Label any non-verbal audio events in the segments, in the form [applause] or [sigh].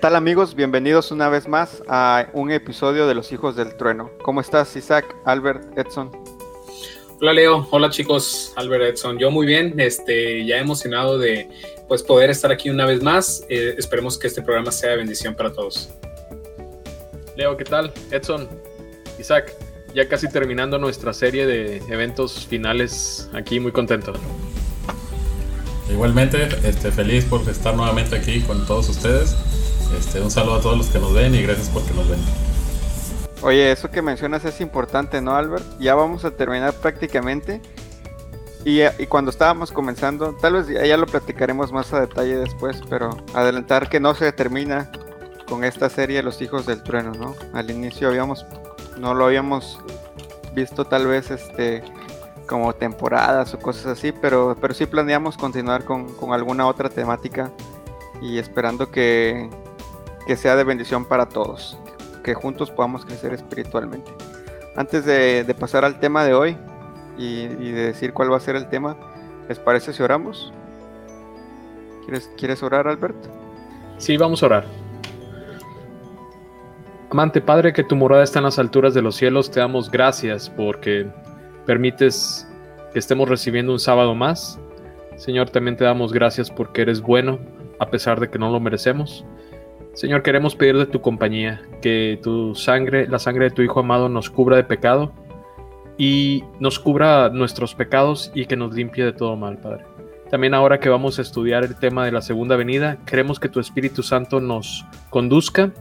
tal amigos? Bienvenidos una vez más a un episodio de Los Hijos del Trueno. ¿Cómo estás Isaac, Albert, Edson? Hola Leo, hola chicos, Albert Edson. Yo muy bien, este, ya emocionado de pues poder estar aquí una vez más. Eh, esperemos que este programa sea de bendición para todos. Leo, ¿qué tal? Edson, Isaac, ya casi terminando nuestra serie de eventos finales aquí, muy contento. Igualmente, este, feliz por estar nuevamente aquí con todos ustedes. Este, un saludo a todos los que nos ven y gracias por que nos ven. Oye, eso que mencionas es importante, ¿no, Albert? Ya vamos a terminar prácticamente. Y, cuando estábamos comenzando, tal vez ya, lo platicaremos más a detalle después, pero adelantar que no se termina con esta serie Los Hijos del Trueno, ¿no? Al inicio habíamos, no lo habíamos visto tal vez este como temporadas o cosas así, pero, pero sí planeamos continuar con, con alguna otra temática y esperando que, que sea de bendición para todos, que juntos podamos crecer espiritualmente. Antes de, pasar al tema de hoy y, de decir cuál va a ser el tema, ¿les parece si oramos? ¿Quieres, ¿Quieres orar, Alberto? Sí, vamos a orar. Amante Padre, que tu morada está en las alturas de los cielos, te damos gracias porque permites que estemos recibiendo un sábado más. Señor, también te damos gracias porque eres bueno, a pesar de que no lo merecemos. Señor, queremos pedir de tu compañía, que tu sangre, la sangre de tu Hijo amado, nos cubra de pecado y nos cubra nuestros pecados y que nos limpie de todo mal, Padre. También ahora que vamos a estudiar el tema de la segunda venida, queremos que tu Espíritu Santo nos conduzca,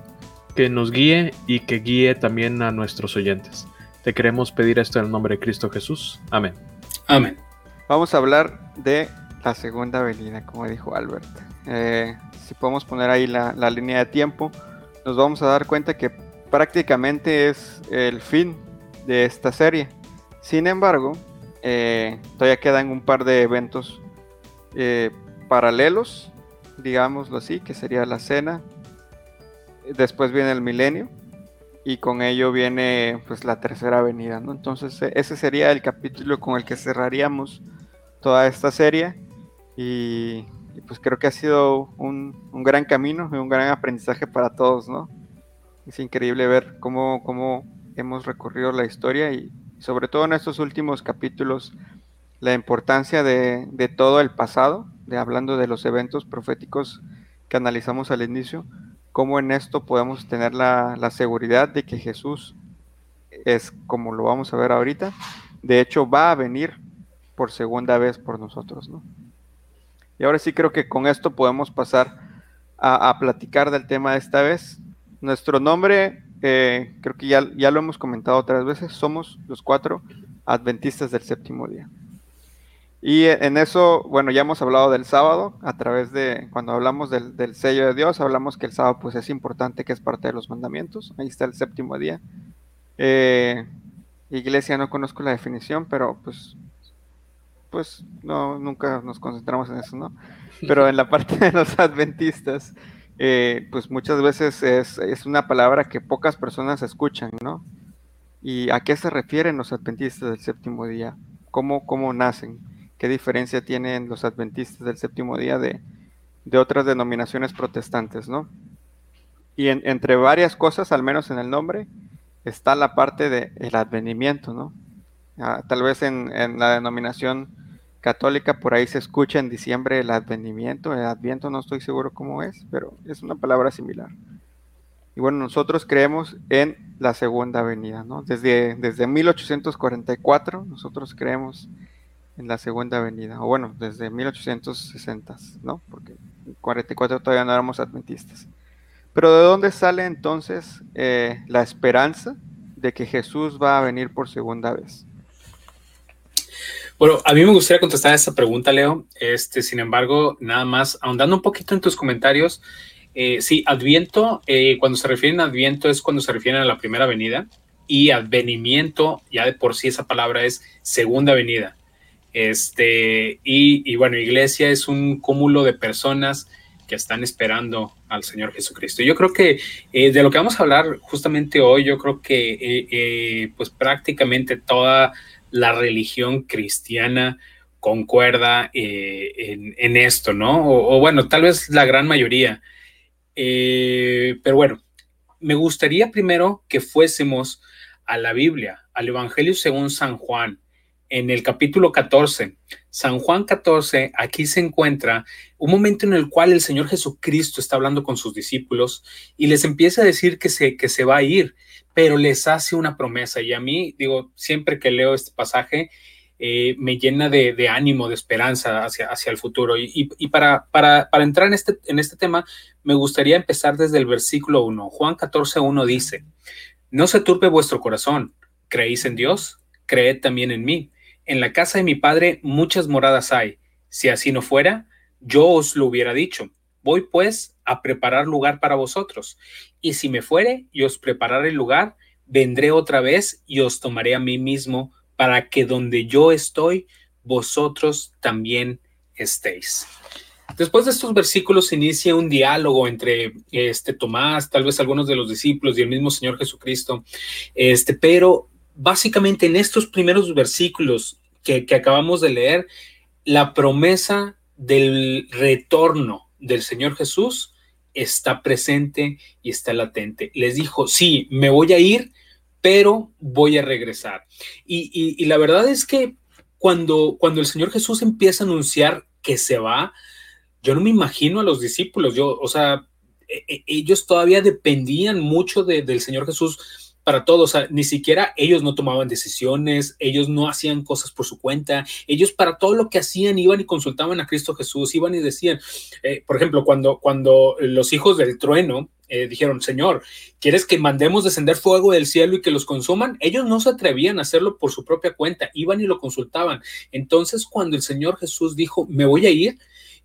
que nos guíe y que guíe también a nuestros oyentes. Te queremos pedir esto en el nombre de Cristo Jesús. Amén. Amén. Vamos a hablar de la segunda venida, como dijo Albert. Eh, si podemos poner ahí la, línea de tiempo, nos vamos a dar cuenta que prácticamente es el fin de esta serie. Sin embargo, eh, todavía quedan un par de eventos eh, paralelos, digámoslo así, que sería la cena. Después viene el milenio y con ello viene pues la tercera venida, ¿no? Entonces e, ese sería el capítulo con el que cerraríamos toda esta serie y pues creo que ha sido un, gran camino y un gran aprendizaje para todos, ¿no? Es increíble ver cómo, cómo hemos recorrido la historia y sobre todo en estos últimos capítulos la importancia de, todo el pasado, de hablando de los eventos proféticos que analizamos al inicio, cómo en esto podemos tener la, la seguridad de que Jesús es, como lo vamos a ver ahorita, de hecho va a venir por segunda vez por nosotros, ¿no? Y ahora sí creo que con esto podemos pasar a, platicar del tema de esta vez. Nuestro nombre, eh, creo que ya, ya lo hemos comentado otras veces, somos los cuatro adventistas del séptimo día. Y en eso, bueno, ya hemos hablado del sábado, a través de, cuando hablamos del, sello de Dios, hablamos que el sábado pues es importante, que es parte de los mandamientos, ahí está el séptimo día. Eh, iglesia no conozco la definición, pero pues pues no, nunca nos concentramos en eso, ¿no? [laughs] Pero en la parte de los adventistas, eh, pues muchas veces es, una palabra que pocas personas escuchan, ¿no? ¿Y a qué se refieren los adventistas del séptimo día? ¿Cómo, cómo nacen? ¿Qué diferencia tienen los adventistas del séptimo día de, otras denominaciones protestantes, ¿no? Y entre varias cosas, al menos en el nombre, está la parte del advenimiento, ¿no? Ah, tal vez en, la denominación católica por ahí se escucha en diciembre el advenimiento, el adviento no estoy seguro cómo es, pero es una palabra similar. Y bueno, nosotros creemos en la segunda venida, ¿no? Desde, desde 1844 nosotros creemos en la segunda venida, o bueno, desde 1860, ¿no? Porque en 44 todavía no éramos adventistas. Pero ¿de dónde sale entonces eh, la esperanza de que Jesús va a venir por segunda vez? Bueno, a mí me gustaría contestar esa pregunta, Leo. Este, sin embargo, nada más ahondando un poquito en tus comentarios. Eh, sí, Adviento, eh, cuando se refieren a Adviento es cuando se refieren a la primera venida y advenimiento, ya de por sí esa palabra es segunda venida. Este, y, bueno, iglesia es un cúmulo de personas que están esperando al Señor Jesucristo. Yo creo que eh, de lo que vamos a hablar justamente hoy, yo creo que pues prácticamente toda la religión cristiana concuerda eh, en, esto, ¿no? O, bueno, tal vez la gran mayoría. Eh, pero bueno, me gustaría primero que fuésemos a la Biblia, al Evangelio según San Juan, en el capítulo 14. San Juan 14, aquí se encuentra un momento en el cual el Señor Jesucristo está hablando con sus discípulos y les empieza a decir que se, que se va a ir, pero les hace una promesa. Y a mí, digo, siempre que leo este pasaje, eh, me llena de, ánimo, de esperanza hacia, hacia el futuro. Y, para, para, para, entrar en este, en este tema, me gustaría empezar desde el versículo 1. Juan 14, 1 dice, no se turbe vuestro corazón, creéis en Dios, creed también en mí. En la casa de mi padre muchas moradas hay. Si así no fuera, yo os lo hubiera dicho. Voy pues a preparar lugar para vosotros. Y si me fuere y os prepararé el lugar, vendré otra vez y os tomaré a mí mismo para que donde yo estoy, vosotros también estéis. Después de estos versículos inicia un diálogo entre este Tomás, tal vez algunos de los discípulos y el mismo Señor Jesucristo. Este, pero básicamente en estos primeros versículos que, acabamos de leer, la promesa del retorno del Señor Jesús está presente y está latente. Les dijo, sí, me voy a ir, pero voy a regresar. Y, la verdad es que cuando, cuando el Señor Jesús empieza a anunciar que se va, yo no me imagino a los discípulos, yo, o sea, e, e, ellos todavía dependían mucho del Señor Jesús para todo, o sea, ni siquiera ellos no tomaban decisiones, ellos no hacían cosas por su cuenta, ellos para todo lo que hacían iban y consultaban a Cristo Jesús, iban y decían, eh, por ejemplo, cuando, cuando los hijos del trueno eh, dijeron, Señor, ¿quieres que mandemos descender fuego del cielo y que los consuman? Ellos no se atrevían a hacerlo por su propia cuenta, iban y lo consultaban. Entonces, cuando el Señor Jesús dijo, me voy a ir,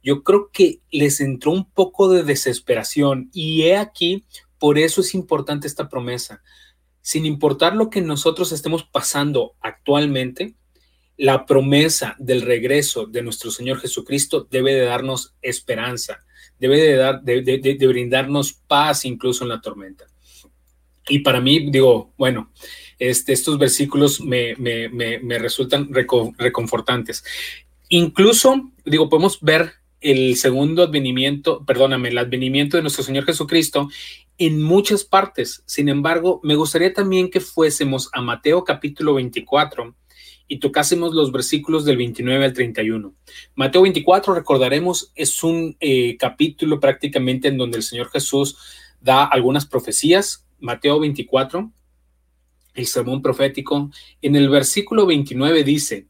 yo creo que les entró un poco de desesperación y he aquí, por eso es importante esta promesa sin importar lo que nosotros estemos pasando actualmente, la promesa del regreso de nuestro Señor Jesucristo debe de darnos esperanza, debe de, dar, de, brindarnos paz incluso en la tormenta. Y para mí, digo, bueno, este, estos versículos me, resultan reconfortantes. Incluso, digo, podemos ver el segundo advenimiento, perdóname, el advenimiento de nuestro Señor Jesucristo en muchas partes. Sin embargo, me gustaría también que fuésemos a Mateo capítulo 24 y tocásemos los versículos del 29 al 31. Mateo 24, recordaremos, es un eh, capítulo prácticamente en donde el Señor Jesús da algunas profecías. Mateo 24, el sermón profético, en el versículo 29 dice,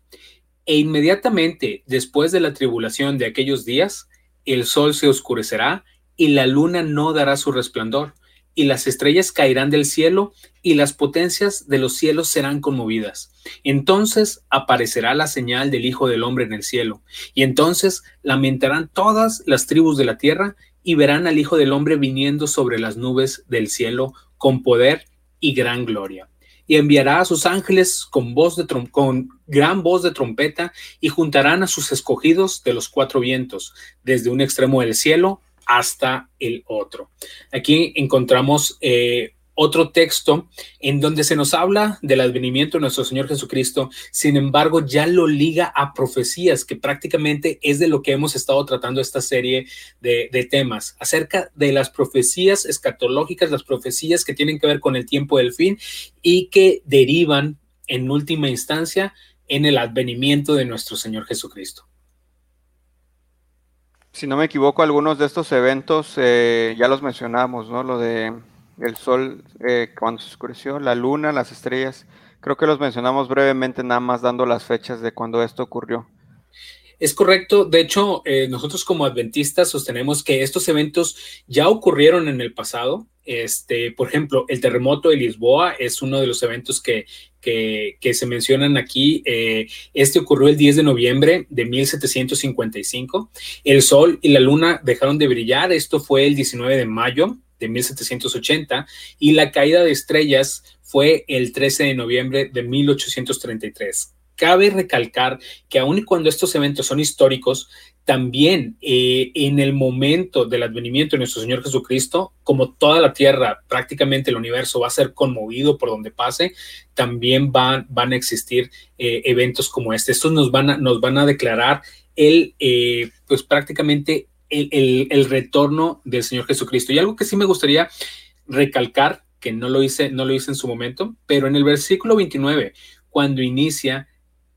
e inmediatamente después de la tribulación de aquellos días, el sol se oscurecerá y la luna no dará su resplandor, y las estrellas caerán del cielo, y las potencias de los cielos serán conmovidas. Entonces aparecerá la señal del Hijo del Hombre en el cielo, y entonces lamentarán todas las tribus de la tierra, y verán al Hijo del Hombre viniendo sobre las nubes del cielo con poder y gran gloria. Y enviará a sus ángeles con voz de con gran voz de trompeta, y juntarán a sus escogidos de los cuatro vientos, desde un extremo del cielo hasta el otro. Aquí encontramos eh, otro texto en donde se nos habla del advenimiento de nuestro Señor Jesucristo, sin embargo ya lo liga a profecías, que prácticamente es de lo que hemos estado tratando esta serie de, de temas, acerca de las profecías escatológicas, las profecías que tienen que ver con el tiempo del fin y que derivan en última instancia en el advenimiento de nuestro Señor Jesucristo si no me equivoco, algunos de estos eventos eh, ya los mencionamos, ¿no? Lo de el sol eh, cuando se oscureció, la luna, las estrellas. Creo que los mencionamos brevemente, nada más dando las fechas de cuando esto ocurrió. Es correcto. De hecho, eh, nosotros como adventistas sostenemos que estos eventos ya ocurrieron en el pasado. Este, por ejemplo, el terremoto de Lisboa es uno de los eventos que, que, se mencionan aquí. Eh, este ocurrió el 10 de noviembre de 1755. El sol y la luna dejaron de brillar. Esto fue el 19 de mayo de 1780 y la caída de estrellas fue el 13 de noviembre de 1833 cabe recalcar que aun cuando estos eventos son históricos, también eh, en el momento del advenimiento de nuestro Señor Jesucristo, como toda la tierra, prácticamente el universo va a ser conmovido por donde pase, también van, van a existir eh, eventos como este. Estos nos van a, nos van a declarar el, eh, pues prácticamente el, retorno del Señor Jesucristo. Y algo que sí me gustaría recalcar, que no lo hice, no lo hice en su momento, pero en el versículo 29, cuando inicia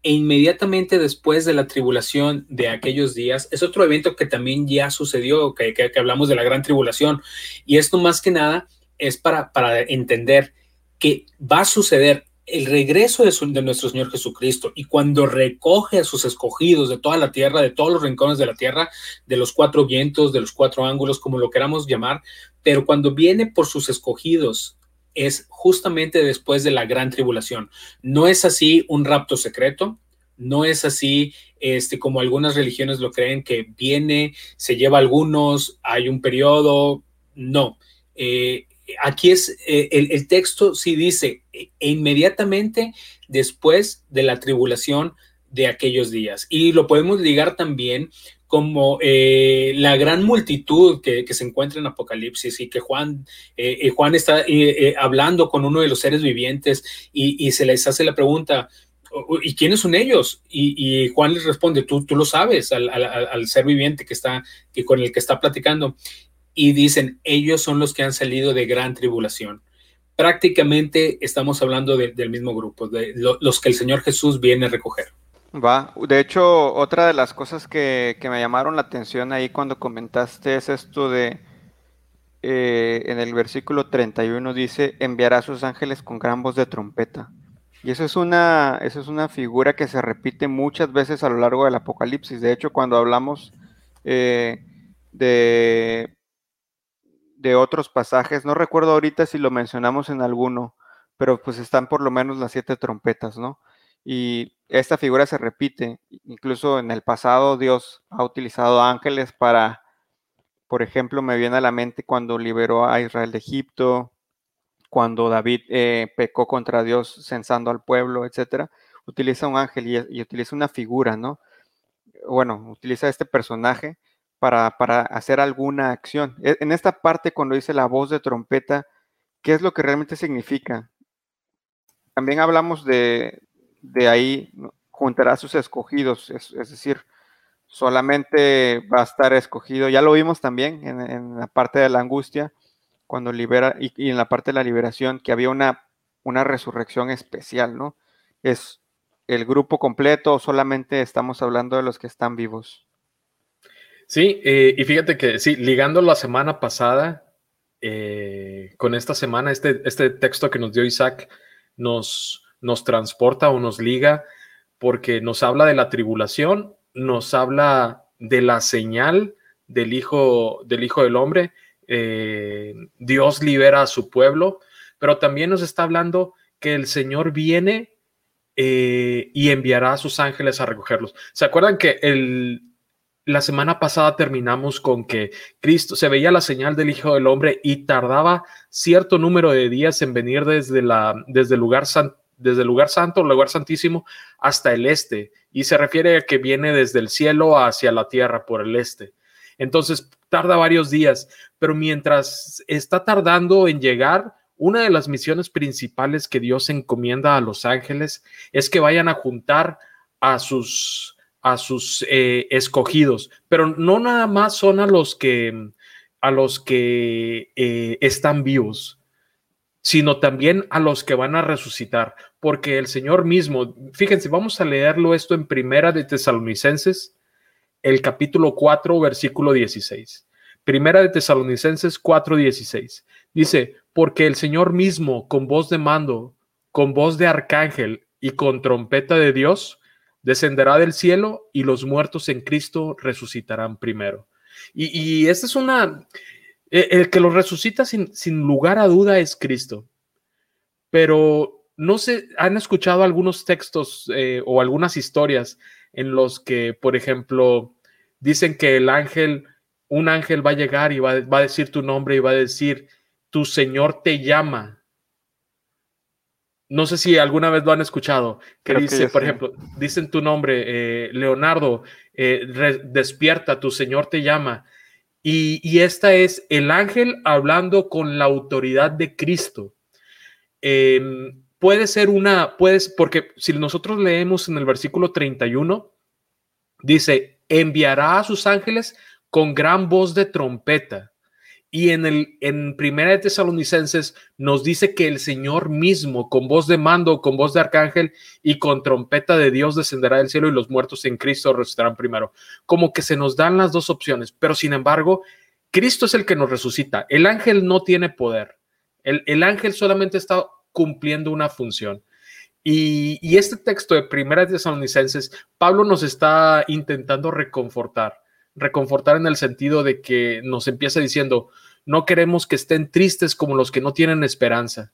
e inmediatamente después de la tribulación de aquellos días, es otro evento que también ya sucedió, que, que, hablamos de la gran tribulación. Y esto más que nada es para, para entender que va a suceder el regreso de, nuestro Señor Jesucristo y cuando recoge a sus escogidos de toda la tierra, de todos los rincones de la tierra, de los cuatro vientos, de los cuatro ángulos, como lo queramos llamar, pero cuando viene por sus escogidos es justamente después de la gran tribulación. No es así un rapto secreto, no es así este, como algunas religiones lo creen, que viene, se lleva algunos, hay un periodo, no. Eh, aquí es, eh, el, texto sí dice, e, inmediatamente después de la tribulación de aquellos días. Y lo podemos ligar también como eh, la gran multitud que, se encuentra en Apocalipsis y que Juan, eh, Juan está hablando con uno de los seres vivientes y, se les hace la pregunta, ¿y quiénes son ellos? Y, Juan les responde, tú, tú lo sabes al, al, ser viviente que está, que con el que está platicando y dicen, ellos son los que han salido de gran tribulación. Prácticamente estamos hablando del mismo grupo, de los que el Señor Jesús viene a recoger. Va, de hecho, otra de las cosas que, me llamaron la atención ahí cuando comentaste es esto de, eh, en el versículo 31 dice, enviará a sus ángeles con gran voz de trompeta. Y eso es, una, eso es una figura que se repite muchas veces a lo largo del Apocalipsis. De hecho, cuando hablamos eh, de de otros pasajes. No recuerdo ahorita si lo mencionamos en alguno, pero pues están por lo menos las siete trompetas, ¿no? Y esta figura se repite. Incluso en el pasado Dios ha utilizado ángeles para, por ejemplo, me viene a la mente cuando liberó a Israel de Egipto, cuando David eh, pecó contra Dios censando al pueblo, etcétera. Utiliza un ángel y, y utiliza una figura, ¿no? Bueno, utiliza este personaje para, hacer alguna acción. E, en esta parte, cuando dice la voz de trompeta, ¿qué es lo que realmente significa? También hablamos de, de ahí, juntará a sus escogidos, es, decir, solamente va a estar escogido, ya lo vimos también en, la parte de la angustia, cuando libera, y, en la parte de la liberación, que había una, una resurrección especial, ¿no? Es el grupo completo o solamente estamos hablando de los que están vivos. Sí, eh, y fíjate que sí, ligando la semana pasada eh, con esta semana, este, este texto que nos dio Isaac nos, nos transporta o nos liga porque nos habla de la tribulación, nos habla de la señal del Hijo del, hijo del Hombre, eh, Dios libera a su pueblo, pero también nos está hablando que el Señor viene y enviará a sus ángeles a recogerlos. ¿Se acuerdan que la semana pasada terminamos con que Cristo se veía la señal del Hijo del Hombre y tardaba cierto número de días en venir desde, la, desde, el, lugar desde el lugar santo, el lugar santísimo, hasta el este. Y se refiere a que viene desde el cielo hacia la tierra por el este. Entonces tarda varios días, pero mientras está tardando en llegar, una de las misiones principales que Dios encomienda a los ángeles es que vayan a juntar a sus a sus eh, escogidos, pero no nada más son a los que, a los que eh, están vivos, sino también a los que van a resucitar, porque el Señor mismo, fíjense, vamos a leerlo esto en Primera de Tesalonicenses, el capítulo 4, versículo 16. Primera de Tesalonicenses 4, 16. Dice, porque el Señor mismo, con voz de mando, con voz de arcángel y con trompeta de Dios, descenderá del cielo y los muertos en Cristo resucitarán primero. Y, esta es una, el que los resucita sin, sin lugar a duda es Cristo. Pero no sé, han escuchado algunos textos eh, o algunas historias en los que, por ejemplo, dicen que el ángel, un ángel va a llegar y va, va a decir tu nombre y va a decir, tu Señor te llama no sé si alguna vez lo han escuchado, que dice, por ejemplo, dicen tu nombre, eh, Leonardo, eh, despierta, tu Señor te llama. Y, esta es el ángel hablando con la autoridad de Cristo. Em, puede ser una, puedes, porque si nosotros leemos en el versículo 31, dice, enviará a sus ángeles con gran voz de trompeta. Y en el en Primera de Tesalonicenses nos dice que el Señor mismo, con voz de mando, con voz de arcángel y con trompeta de Dios descenderá del cielo y los muertos en Cristo resucitarán primero. Como que se nos dan las dos opciones, pero sin embargo, Cristo es el que nos resucita. El ángel no tiene poder. El, el ángel solamente está cumpliendo una función. Y, y este texto de Primera de Tesalonicenses, Pablo nos está intentando reconfortar reconfortar en el sentido de que nos empieza diciendo, no queremos que estén tristes como los que no tienen esperanza,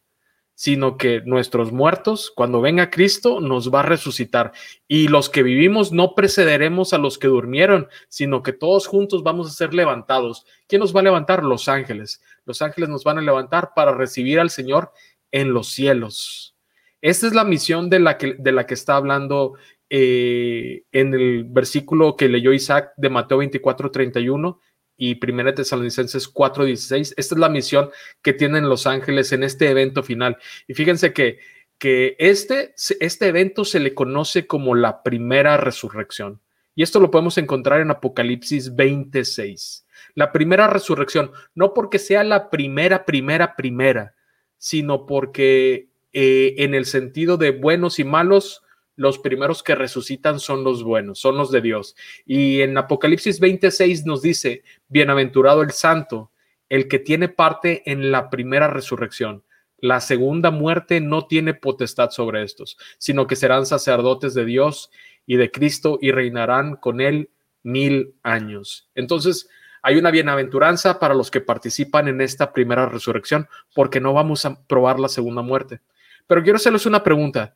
sino que nuestros muertos, cuando venga Cristo, nos va a resucitar. Y los que vivimos no precederemos a los que durmieron, sino que todos juntos vamos a ser levantados. ¿Quién nos va a levantar? Los ángeles. Los ángeles nos van a levantar para recibir al Señor en los cielos. Esta es la misión de la que, de la que está hablando eh, en el versículo que leyó Isaac de Mateo 24, 31 y 1 Tesalonicenses 4, 16. Esta es la misión que tienen los ángeles en este evento final. Y fíjense que, que este, este evento se le conoce como la primera resurrección. Y esto lo podemos encontrar en Apocalipsis 26. La primera resurrección, no porque sea la primera, primera, primera, sino porque eh, en el sentido de buenos y malos, los primeros que resucitan son los buenos, son los de Dios. Y en Apocalipsis 26 nos dice, bienaventurado el santo, el que tiene parte en la primera resurrección. La segunda muerte no tiene potestad sobre estos, sino que serán sacerdotes de Dios y de Cristo y reinarán con él mil años. Entonces, hay una bienaventuranza para los que participan en esta primera resurrección, porque no vamos a probar la segunda muerte. Pero quiero hacerles una pregunta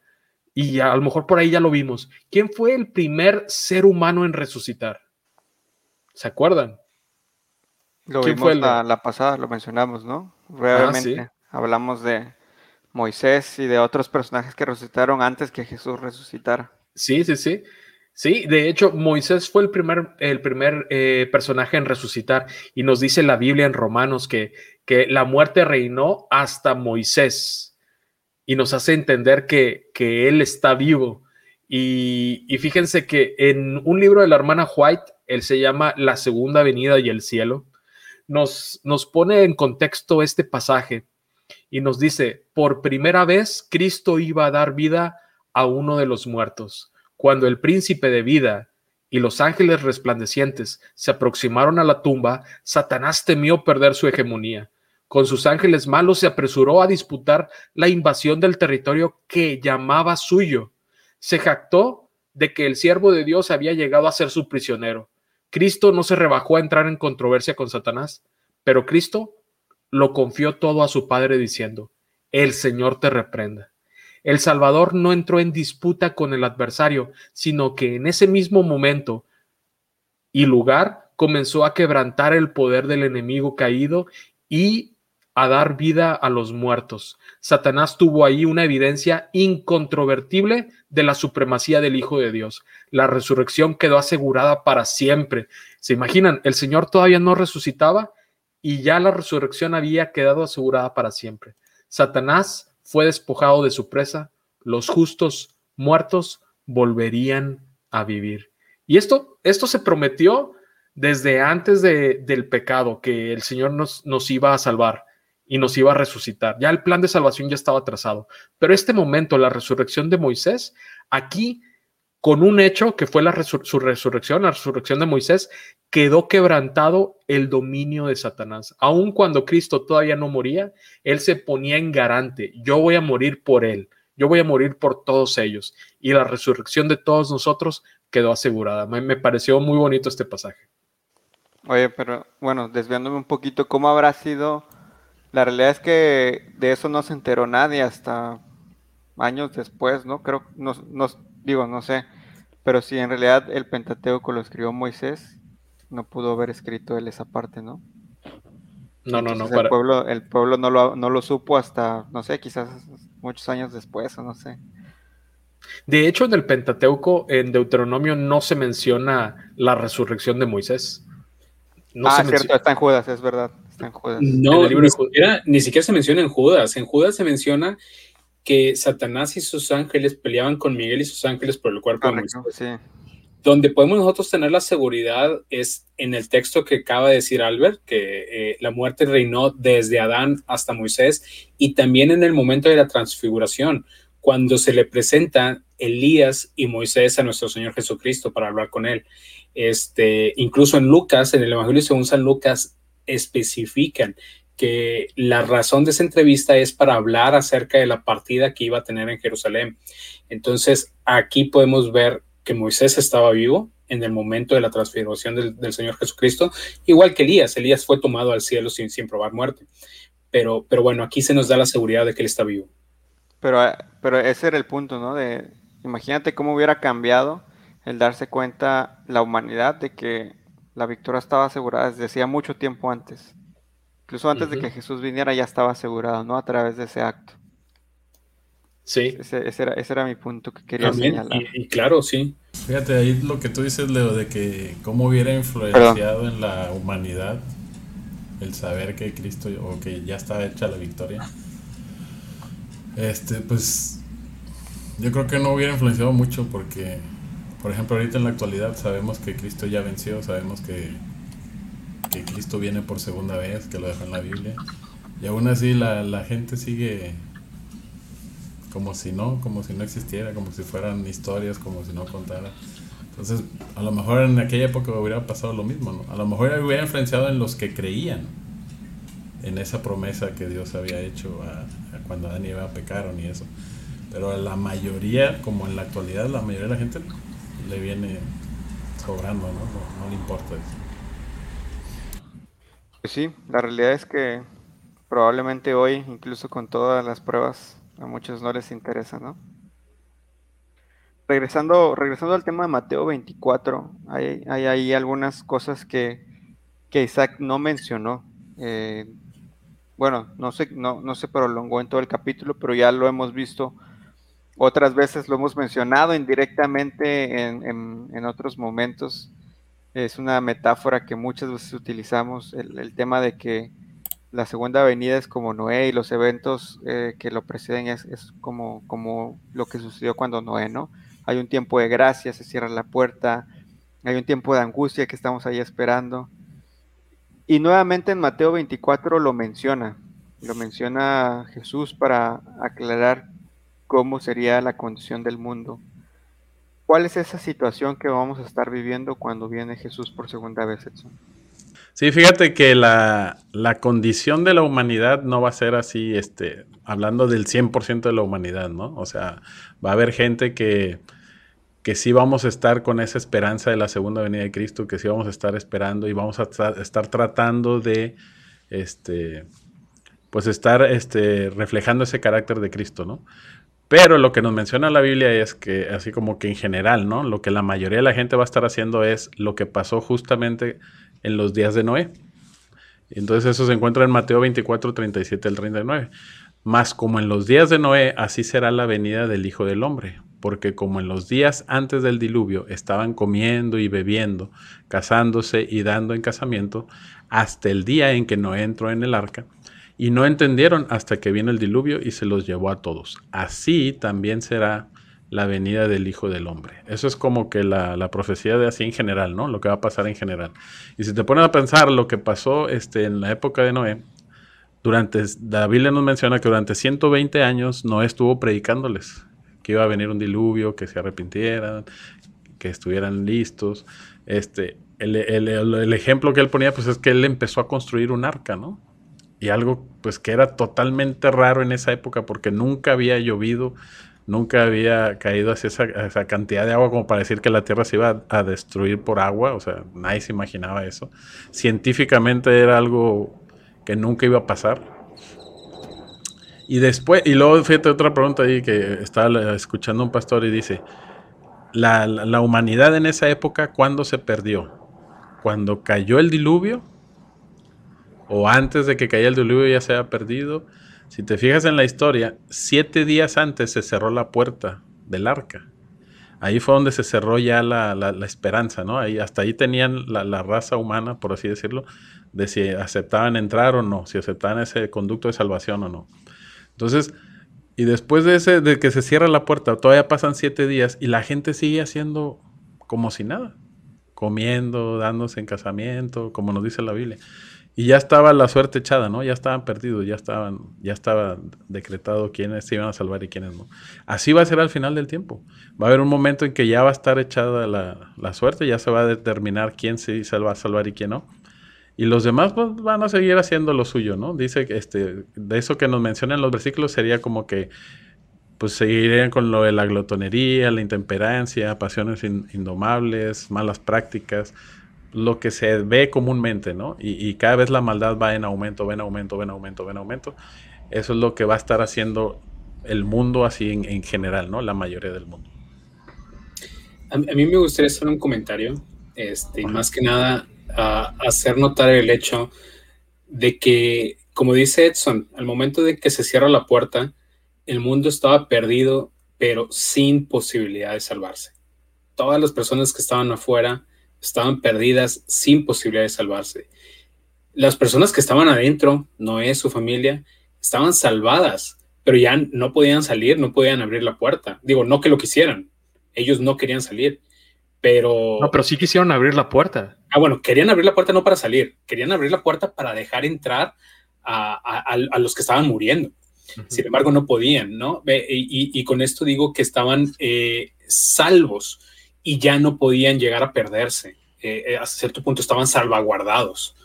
y a lo mejor por ahí ya lo vimos. ¿Quién fue el primer ser humano en resucitar? ¿Se acuerdan? Lo vimos la, pasada, lo mencionamos, ¿no? Realmente ah, hablamos de Moisés y de otros personajes que resucitaron antes que Jesús resucitara. Sí, sí, sí. Sí, de hecho, Moisés fue el primer, el primer eh, personaje en resucitar y nos dice la Biblia en Romanos que, que la muerte reinó hasta Moisés y nos hace entender que, Él está vivo. Y, fíjense que en un libro de la hermana White, él se llama La Segunda Venida y el Cielo, nos, nos pone en contexto este pasaje y nos dice, por primera vez Cristo iba a dar vida a uno de los muertos. Cuando el príncipe de vida y los ángeles resplandecientes se aproximaron a la tumba, Satanás temió perder su hegemonía con sus ángeles malos se apresuró a disputar la invasión del territorio que llamaba suyo. Se jactó de que el siervo de Dios había llegado a ser su prisionero. Cristo no se rebajó a entrar en controversia con Satanás, pero Cristo lo confió todo a su Padre diciendo, el Señor te reprenda. El Salvador no entró en disputa con el adversario, sino que en ese mismo momento y lugar comenzó a quebrantar el poder del enemigo caído y a dar vida a los muertos. Satanás tuvo ahí una evidencia incontrovertible de la supremacía del Hijo de Dios. La resurrección quedó asegurada para siempre. ¿Se imaginan? El Señor todavía no resucitaba y ya la resurrección había quedado asegurada para siempre. Satanás fue despojado de su presa, los justos muertos volverían a vivir. Y esto, esto se prometió desde antes de, del pecado, que el Señor nos iba a salvar y nos iba a resucitar. Ya el plan de salvación ya estaba trazado. Pero este momento, la resurrección de Moisés, aquí con un hecho que fue la su resurrección, la resurrección de Moisés, quedó quebrantado el dominio de Satanás. Aun cuando Cristo todavía no moría, él se ponía en garante, yo voy a morir por él, yo voy a morir por todos ellos. Y la resurrección de todos nosotros quedó asegurada. Me, me pareció muy bonito este pasaje. Oye, pero bueno, desviándome un poquito, ¿cómo habrá sido la realidad es que de eso no se enteró nadie hasta años después, ¿no? Creo, no, no digo, no sé, pero si en realidad el Pentateuco lo escribió Moisés, no pudo haber escrito él esa parte, ¿no? No, no, no. El, pueblo, el pueblo no lo, no lo supo hasta, no sé, quizás muchos años después, o no sé. De hecho, en el Pentateuco, en Deuteronomio, no se menciona la resurrección de Moisés. No ah, cierto, está en Judas, es verdad. No, ni siquiera, ni siquiera se menciona en Judas. En Judas se menciona que Satanás y sus ángeles peleaban con Miguel y sus ángeles por el cuerpo de Moisés. donde podemos nosotros tener la seguridad es en el texto que acaba de decir Albert, que eh, la muerte reinó desde Adán hasta Moisés y también en el momento de la transfiguración, cuando se le presenta Elías y Moisés a nuestro Señor Jesucristo para hablar con él. Este, incluso en Lucas, en el Evangelio según San Lucas, especifican que la razón de esa entrevista es para hablar acerca de la partida que iba a tener en Jerusalén. Entonces, aquí podemos ver que Moisés estaba vivo en el momento de la transfiguración del, Señor Jesucristo, igual que Elías. Elías fue tomado al cielo sin, sin probar muerte. Pero, pero bueno, aquí se nos da la seguridad de que él está vivo. Pero, pero ese era el punto, ¿no? De, imagínate cómo hubiera cambiado el darse cuenta la humanidad de que la victoria estaba asegurada desde hacía mucho tiempo antes. Incluso antes de que Jesús viniera ya estaba asegurado, ¿no? A través de ese acto. Sí. Ese, era, mi punto que quería señalar. Y, claro, sí. Fíjate ahí lo que tú dices, Leo, de que cómo hubiera influenciado en la humanidad el saber que Cristo o que ya estaba hecha la victoria. Este, pues yo creo que no hubiera influenciado mucho porque, por ejemplo, ahorita en la actualidad sabemos que Cristo ya venció, sabemos que que Cristo viene por segunda vez, que lo deja en la Biblia. Y aún así la, la gente sigue como si no, como si no existiera, como si fueran historias, como si no contara. Entonces, a lo mejor en aquella época hubiera pasado lo mismo, ¿no? A lo mejor hubiera influenciado en los que creían en esa promesa que Dios había hecho a, cuando Adán y Eva pecaron y eso. Pero a la mayoría, como en la actualidad, la mayoría de la gente le viene sobrando, ¿no? Le importa eso. Pues sí, la realidad es que probablemente hoy, incluso con todas las pruebas, a muchos no les interesa, ¿no? Regresando, regresando al tema de Mateo 24, hay, hay ahí algunas cosas que, Isaac no mencionó. Eh, bueno, no sé, no, no se prolongó en todo el capítulo, pero ya lo hemos visto otras veces, lo hemos mencionado indirectamente en, otros momentos es una metáfora que muchas veces utilizamos, el, tema de que la segunda venida es como Noé y los eventos eh, que lo preceden es, como, como lo que sucedió cuando Noé, ¿no? Hay un tiempo de gracia, se cierra la puerta, hay un tiempo de angustia que estamos ahí esperando. Y nuevamente en Mateo 24 lo menciona, lo menciona Jesús para aclarar cómo sería la condición del mundo. ¿Cuál es esa situación que vamos a estar viviendo cuando viene Jesús por segunda vez, Edson? Sí, fíjate que la, condición de la humanidad no va a ser así, este, hablando del 100% de la humanidad, ¿no? O sea, va a haber gente que, que sí vamos a estar con esa esperanza de la segunda venida de Cristo, que sí vamos a estar esperando y vamos a estar, tratando de, este, pues estar este, reflejando ese carácter de Cristo, ¿no? Pero lo que nos menciona la Biblia es que, así como que en general, ¿no? Lo que la mayoría de la gente va a estar haciendo es lo que pasó justamente en los días de Noé. Entonces eso se encuentra en Mateo 24, 37 al 39. Más como en los días de Noé, así será la venida del Hijo del Hombre. Porque como en los días antes del diluvio estaban comiendo y bebiendo, casándose y dando en casamiento, hasta el día en que Noé entró en el arca, y no entendieron hasta que vino el diluvio y se los llevó a todos. Así también será la venida del Hijo del Hombre. Eso es como que la, profecía de así en general, ¿no? Lo que va a pasar en general. Y si te pones a pensar lo que pasó este, en la época de Noé, durante, la nos menciona que durante 120 años Noé estuvo predicándoles que iba a venir un diluvio, que se arrepintieran, que estuvieran listos. Este, el, el ejemplo que él ponía, pues es que él empezó a construir un arca, ¿no? Y algo pues que era totalmente raro en esa época porque nunca había llovido, nunca había caído así esa, esa, cantidad de agua como para decir que la Tierra se iba a, destruir por agua, o sea, nadie se imaginaba eso. Científicamente era algo que nunca iba a pasar. Y después, y luego fíjate otra pregunta ahí que estaba escuchando un pastor y dice, la, la humanidad en esa época, ¿cuándo se perdió? ¿Cuando cayó el diluvio? O antes de que cayera el diluvio ya se haya perdido. Si te fijas en la historia, siete días antes se cerró la puerta del arca. Ahí fue donde se cerró ya la, esperanza, ¿no? Ahí, hasta ahí tenían la, raza humana, por así decirlo, de si aceptaban entrar o no, si aceptaban ese conducto de salvación o no. Entonces, y después de, ese, de que se cierra la puerta, todavía pasan siete días y la gente sigue haciendo como si nada, comiendo, dándose en casamiento, como nos dice la Biblia. Y ya estaba la suerte echada, ¿no? Ya estaban perdidos, ya estaban, ya estaba decretado quiénes se iban a salvar y quiénes no. Así va a ser al final del tiempo. Va a haber un momento en que ya va a estar echada la, la suerte, ya se va a determinar quién se va a salvar y quién no. Y los demás pues, van a seguir haciendo lo suyo, ¿no? Dice que este, de eso que nos mencionan los versículos sería como que pues seguirían con lo de la glotonería, la intemperancia, pasiones indomables, malas prácticas, lo que se ve comúnmente, ¿no? Y, cada vez la maldad va en aumento, va en aumento, va en aumento, va en aumento. Eso es lo que va a estar haciendo el mundo así en, general, ¿no? La mayoría del mundo. A, mí me gustaría hacer un comentario, este, más que nada hacer notar el hecho de que, como dice Edson, al momento de que se cierra la puerta, el mundo estaba perdido, pero sin posibilidad de salvarse. Todas las personas que estaban afuera estaban perdidas sin posibilidad de salvarse. Las personas que estaban adentro, Noé, su familia, estaban salvadas, pero ya no podían salir, no podían abrir la puerta. Digo, no que lo quisieran, ellos no querían salir, pero... No, pero sí quisieron abrir la puerta. Ah, bueno, querían abrir la puerta no para salir, querían abrir la puerta para dejar entrar a los que estaban muriendo. Sin embargo, no podían, ¿no? Y, con esto digo que estaban eh, salvos y ya no podían llegar a perderse. Eh, eh, a cierto punto estaban salvaguardados.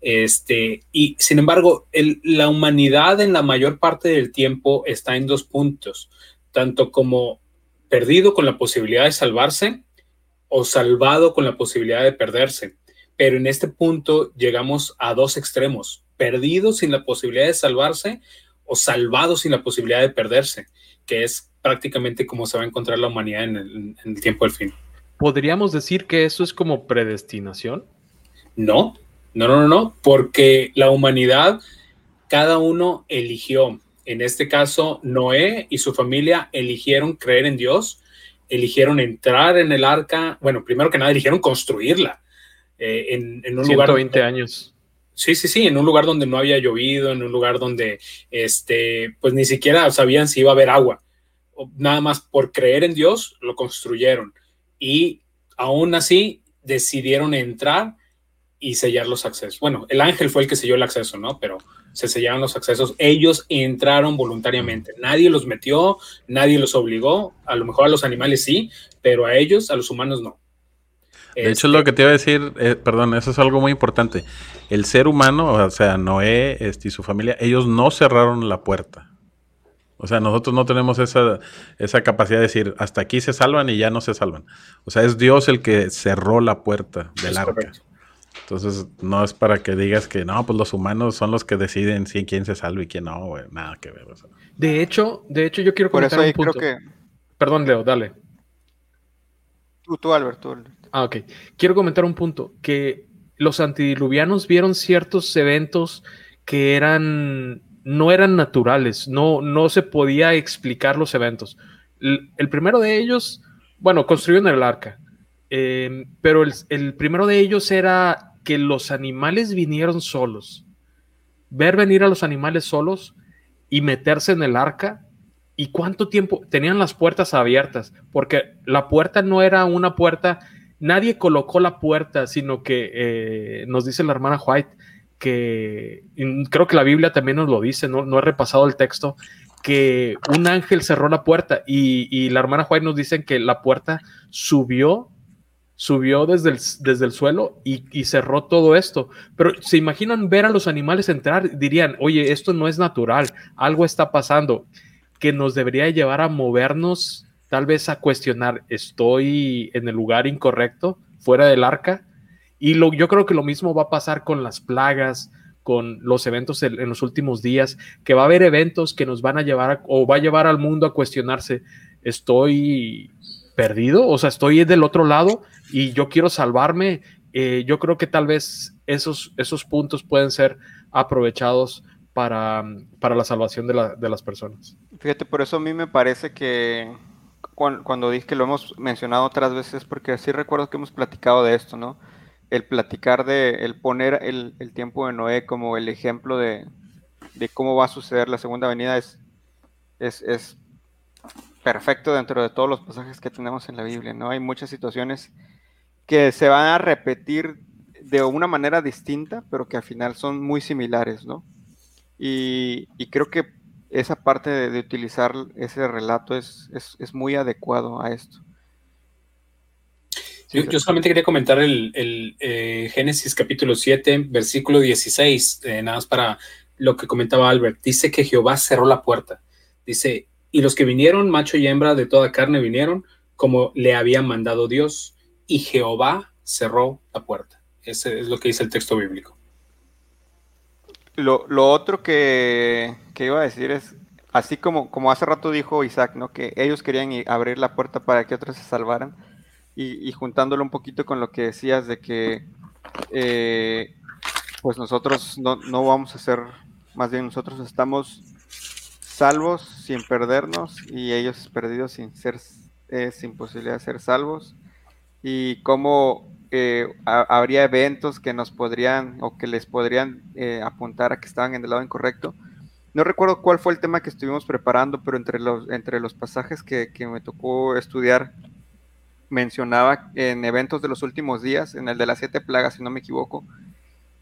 Este, y sin embargo, la humanidad en la mayor parte del tiempo está en dos puntos, tanto como perdido con la posibilidad de salvarse o salvado con la posibilidad de perderse. Pero en este punto llegamos a dos extremos, perdido sin la posibilidad de salvarse o salvado sin la posibilidad de perderse, que es prácticamente como se va a encontrar la humanidad en el, tiempo del fin. ¿Podríamos decir que eso es como predestinación? No, no, no, no, no, porque la humanidad, cada uno eligió. En este caso, Noé y su familia eligieron creer en Dios, eligieron entrar en el arca, bueno, primero que nada, eligieron construirla eh, en, en, un 120 lugar. años. Sí, sí, sí, en un lugar donde no había llovido, en un lugar donde, este, pues ni siquiera sabían si iba a haber agua. Nada más por creer en Dios lo construyeron y aún así decidieron entrar y sellar los accesos. Bueno, el ángel fue el que selló el acceso, ¿no? Pero se sellaron los accesos. Ellos entraron voluntariamente. Nadie los metió, nadie los obligó. A lo mejor a los animales sí, pero a ellos, a los humanos no. De hecho, lo este que te iba a decir, eh, perdón, eso es algo muy importante. El ser humano, o sea, Noé este, y su familia, ellos no cerraron la puerta. O sea, nosotros no tenemos esa, esa capacidad de decir, hasta aquí se salvan y ya no se salvan. O sea, es Dios el que cerró la puerta del arca. Entonces, no es para que digas que no, pues los humanos son los que deciden si quién se salva y quién no, güey. Nada que ver. De hecho, de hecho, yo quiero comentar un punto. Creo que... Perdón, Leo, dale. Tú, tú, Albert, tú. Ah, ok. Quiero comentar un punto, que los antidiluvianos vieron ciertos eventos que eran, no eran naturales, no, no se podía explicar los eventos. El, primero de ellos, bueno, construyeron el arca, eh, pero el, el primero de ellos era que los animales vinieron solos. Ver venir a los animales solos y meterse en el arca ¿Y cuánto tiempo? Tenían las puertas abiertas, porque la puerta no era una puerta nadie colocó la puerta, sino que eh, nos dice la hermana White que creo que la Biblia también nos lo dice, no, no he repasado el texto, que un ángel cerró la puerta y, la hermana White nos dice que la puerta subió, subió desde el, desde el suelo y, y, cerró todo esto. Pero se imaginan ver a los animales entrar, dirían, oye, esto no es natural, algo está pasando que nos debería llevar a movernos tal vez a cuestionar, ¿estoy en el lugar incorrecto, fuera del arca? Y lo, yo creo que lo mismo va a pasar con las plagas, con los eventos en, los últimos días, que va a haber eventos que nos van a llevar o va a llevar al mundo a cuestionarse, ¿estoy perdido? O sea, estoy del otro lado y yo quiero salvarme. Eh, yo creo que tal vez esos, esos puntos pueden ser aprovechados para, para la salvación de, de las personas. Fíjate, por eso a mí me parece que cuando, dije que lo hemos mencionado otras veces, porque sí recuerdo que hemos platicado de esto, ¿no? El platicar de, el poner el, tiempo de Noé como el ejemplo de, cómo va a suceder la segunda venida es, es, perfecto dentro de todos los pasajes que tenemos en la Biblia, ¿no? Hay muchas situaciones que se van a repetir de una manera distinta, pero que al final son muy similares, ¿no? Y, creo que esa parte de, utilizar ese relato es, muy adecuado a esto. Yo, solamente quería comentar el, eh, Génesis capítulo 7, versículo 16, eh, nada más para lo que comentaba Albert. Dice que Jehová cerró la puerta. Dice, y los que vinieron, macho y hembra de toda carne, vinieron como le había mandado Dios, y Jehová cerró la puerta. Ese es lo que dice el texto bíblico. Lo, otro que, iba a decir es, así como, como hace rato dijo Isaac, ¿no? que ellos querían abrir la puerta para que otros se salvaran, y, juntándolo un poquito con lo que decías de que eh, pues nosotros no, no vamos a ser, más bien nosotros estamos salvos sin perdernos y ellos perdidos sin ser eh, sin posibilidad de ser salvos y cómo eh, habría eventos que nos podrían o que les podrían eh, apuntar a que estaban en el lado incorrecto. No recuerdo cuál fue el tema que estuvimos preparando, pero entre los, entre los pasajes que, que me tocó estudiar mencionaba en eventos de los últimos días, en el de las siete plagas, si no me equivoco,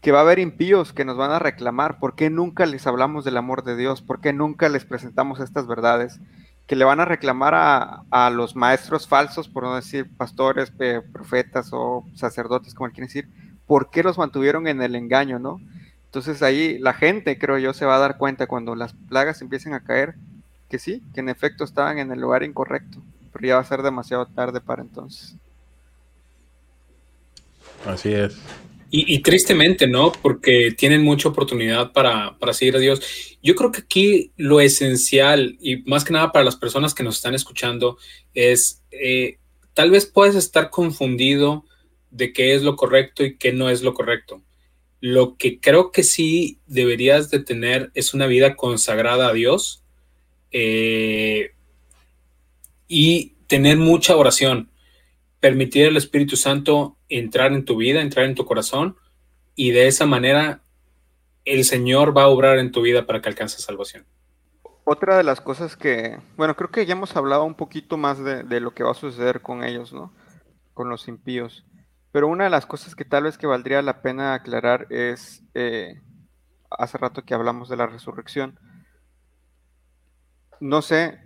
que va a haber impíos que nos van a reclamar, ¿por qué nunca les hablamos del amor de Dios? ¿Por qué nunca les presentamos estas verdades? Que le van a reclamar a, los maestros falsos, por no decir pastores, profetas o sacerdotes, como quieren decir, ¿por qué los mantuvieron en el engaño, no? Entonces ahí la gente, creo yo, se va a dar cuenta cuando las plagas empiecen a caer, que sí, que en efecto estaban en el lugar incorrecto, pero ya va a ser demasiado tarde para entonces. Así es. Y, tristemente, ¿no? Porque tienen mucha oportunidad para, seguir a Dios. Yo creo que aquí lo esencial, y más que nada para las personas que nos están escuchando, es eh, tal vez puedes estar confundido de qué es lo correcto y qué no es lo correcto. Lo que creo que sí deberías de tener es una vida consagrada a Dios eh, y tener mucha oración permitir al Espíritu Santo entrar en tu vida, entrar en tu corazón, y de esa manera el Señor va a obrar en tu vida para que alcances salvación. Otra de las cosas que, bueno, creo que ya hemos hablado un poquito más de, lo que va a suceder con ellos, ¿no? Con los impíos. Pero una de las cosas que tal vez que valdría la pena aclarar es, eh, hace rato que hablamos de la resurrección. No sé,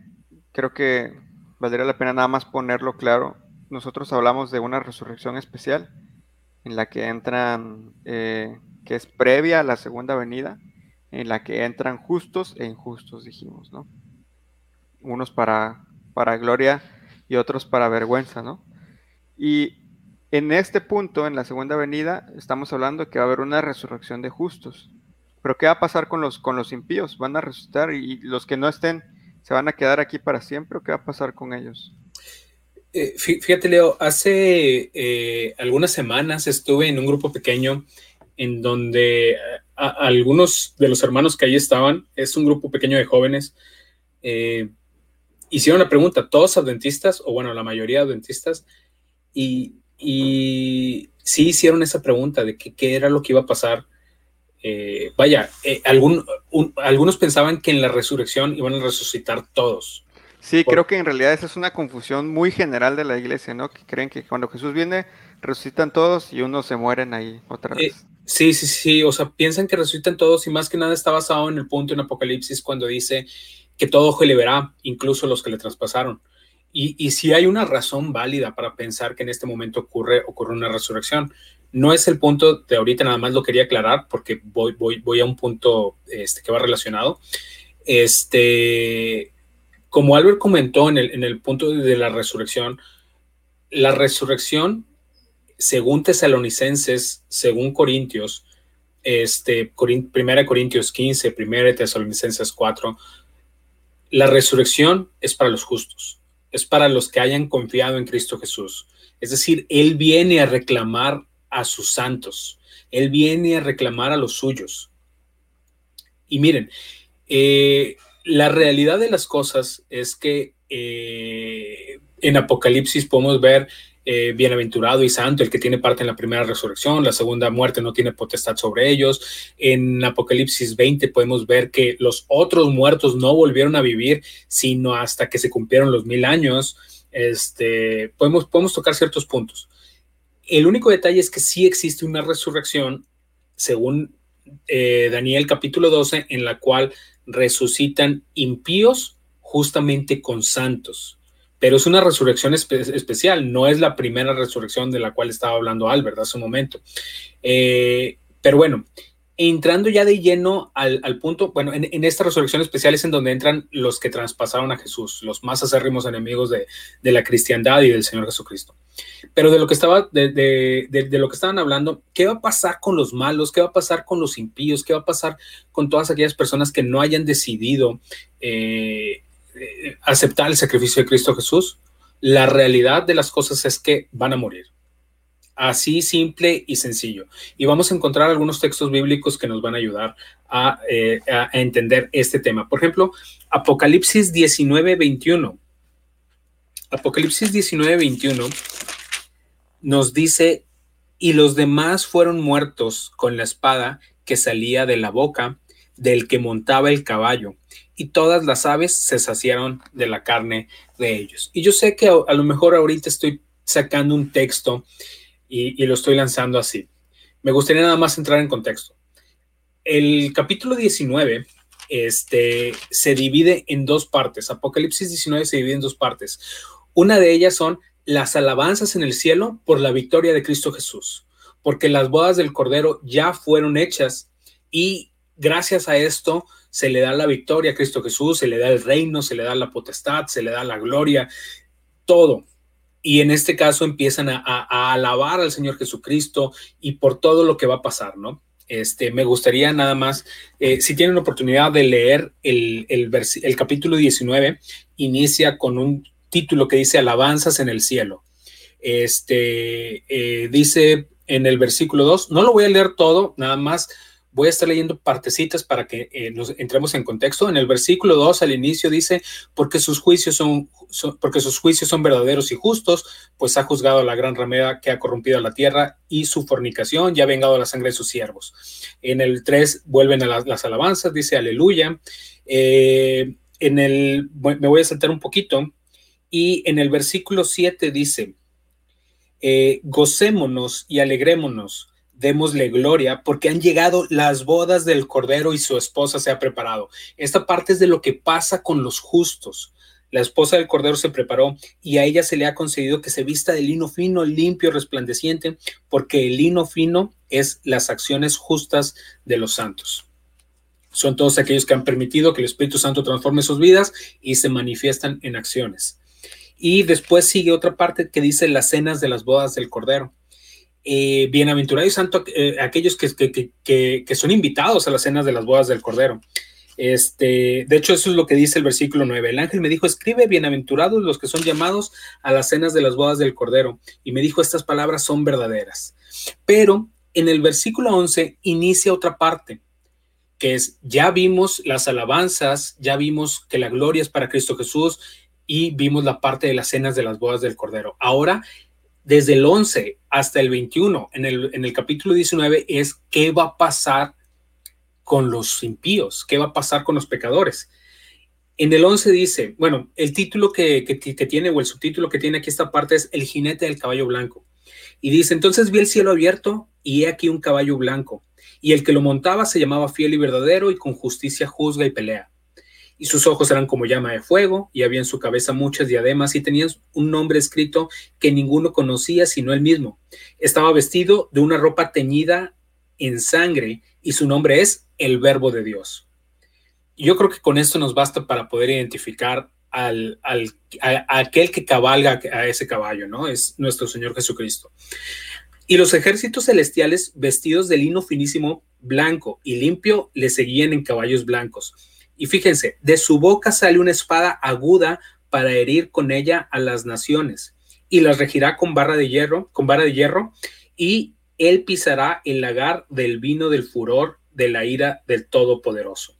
creo que valdría la pena nada más ponerlo claro nosotros hablamos de una resurrección especial en la que entran, eh, que es previa a la segunda venida, en la que entran justos e injustos, dijimos, ¿no? Unos para, para gloria y otros para vergüenza, ¿no? Y en este punto, en la segunda venida, estamos hablando que va a haber una resurrección de justos. Pero ¿qué va a pasar con los, con los impíos? ¿Van a resucitar y los que no estén se van a quedar aquí para siempre o qué va a pasar con ellos? Eh, fíjate, Leo, hace eh, algunas semanas estuve en un grupo pequeño en donde eh, algunos de los hermanos que ahí estaban, es un grupo pequeño de jóvenes, hicieron la pregunta, ¿todos adventistas? O bueno, la mayoría adventistas, y, y sí hicieron esa pregunta de qué era lo que iba a pasar. Vaya, algunos pensaban que en la resurrección iban a resucitar todos. Sí, creo que en realidad esa es una confusión muy general de la iglesia, ¿no? Que creen que cuando Jesús viene, resucitan todos y unos se mueren ahí otra eh, vez. sí, sí, sí, o sea, piensan que resucitan todos y más que nada está basado en el punto en Apocalipsis cuando dice que todo ojo le verá, incluso los que le traspasaron. Y, y si hay una razón válida para pensar que en este momento ocurre, ocurre una resurrección. No es el punto de ahorita, nada más lo quería aclarar porque voy, voy, voy a un punto este, que va relacionado. Este, como Albert comentó en el, punto de la resurrección, la resurrección, según tesalonicenses, según Corintios, este, Primera Corintios 15, Primera Tesalonicenses 4, la resurrección es para los justos, es para los que hayan confiado en Cristo Jesús. Es decir, Él viene a reclamar a sus santos, Él viene a reclamar a los suyos. Y miren, eh, la realidad de las cosas es que eh, en Apocalipsis podemos ver eh, bienaventurado y santo el que tiene parte en la primera resurrección, la segunda muerte no tiene potestad sobre ellos. En Apocalipsis 20 podemos ver que los otros muertos no volvieron a vivir, sino hasta que se cumplieron los mil años. Este, podemos, podemos tocar ciertos puntos. El único detalle es que sí existe una resurrección, según eh, Daniel capítulo 12, en la cual resucitan impíos justamente con santos. Pero es una resurrección especial, no es la primera resurrección de la cual estaba hablando Albert hace un momento. Eh, pero bueno, entrando ya de lleno al, punto, bueno, en, esta resurrección especial es en donde entran los que traspasaron a Jesús, los más acérrimos enemigos de, la cristiandad y del Señor Jesucristo. Pero de lo que estaba, de, lo que estaban hablando, ¿qué va a pasar con los malos? ¿Qué va a pasar con los impíos? ¿Qué va a pasar con todas aquellas personas que no hayan decidido eh, eh, aceptar el sacrificio de Cristo Jesús? La realidad de las cosas es que van a morir Así simple y sencillo. Y vamos a encontrar algunos textos bíblicos que nos van a ayudar a, eh, entender este tema. Por ejemplo, Apocalipsis 19, 21. Apocalipsis 19, 21 nos dice, y los demás fueron muertos con la espada que salía de la boca del que montaba el caballo, y todas las aves se saciaron de la carne de ellos. Y yo sé que a lo mejor ahorita estoy sacando un texto y, lo estoy lanzando así. Me gustaría nada más entrar en contexto. El capítulo 19 este, se divide en dos partes. Apocalipsis 19 se divide en dos partes. Una de ellas son las alabanzas en el cielo por la victoria de Cristo Jesús, porque las bodas del Cordero ya fueron hechas y gracias a esto se le da la victoria a Cristo Jesús, se le da el reino, se le da la potestad, se le da la gloria, todo y en este caso empiezan a, alabar al Señor Jesucristo y por todo lo que va a pasar, ¿no? Este, me gustaría nada más, eh, si tienen oportunidad de leer el, el, capítulo 19, inicia con un título que dice Alabanzas en el cielo. Este, eh, dice en el versículo 2, no lo voy a leer todo, nada más Voy a estar leyendo partecitas para que eh, nos entremos en contexto. En el versículo 2 al inicio dice, porque sus juicios son, porque sus juicios son verdaderos y justos, pues ha juzgado a la gran ramera que ha corrompido la tierra y su fornicación y ha vengado la sangre de sus siervos. En el 3 vuelven a las, alabanzas, dice aleluya. Eh, en el, me voy a saltar un poquito, y en el versículo 7 dice, eh, gocémonos y alegrémonos démosle gloria, porque han llegado las bodas del Cordero y su esposa se ha preparado. Esta parte es de lo que pasa con los justos. La esposa del Cordero se preparó y a ella se le ha concedido que se vista de lino fino, limpio, resplandeciente, porque el lino fino es las acciones justas de los santos. Son todos aquellos que han permitido que el Espíritu Santo transforme sus vidas y se manifiestan en acciones. Y después sigue otra parte que dice las cenas de las bodas del Cordero eh, bienaventurado y santo eh, aquellos que, son invitados a las cenas de las bodas del Cordero. Este, de hecho, eso es lo que dice el versículo 9. El ángel me dijo, escribe, bienaventurados los que son llamados a las cenas de las bodas del Cordero. Y me dijo, estas palabras son verdaderas. Pero en el versículo 11 inicia otra parte, que es, ya vimos las alabanzas, ya vimos que la gloria es para Cristo Jesús y vimos la parte de las cenas de las bodas del Cordero. Ahora desde el 11 hasta el 21, en el, en el capítulo 19, es qué va a pasar con los impíos, qué va a pasar con los pecadores. En el 11 dice, bueno, el título que, tiene o el subtítulo que tiene aquí esta parte es El jinete del caballo blanco. Y dice, entonces vi el cielo abierto y he aquí un caballo blanco. Y el que lo montaba se llamaba fiel y verdadero y con justicia juzga y pelea y sus ojos eran como llama de fuego, y había en su cabeza muchas diademas, y tenía un nombre escrito que ninguno conocía sino él mismo. Estaba vestido de una ropa teñida en sangre, y su nombre es el Verbo de Dios. Yo creo que con esto nos basta para poder identificar al, al a, aquel que cabalga a ese caballo, ¿no? Es nuestro Señor Jesucristo. Y los ejércitos celestiales, vestidos de lino finísimo, blanco y limpio, le seguían en caballos blancos y fíjense, de su boca sale una espada aguda para herir con ella a las naciones y las regirá con barra de hierro, con vara de hierro y él pisará el lagar del vino del furor de la ira del Todopoderoso.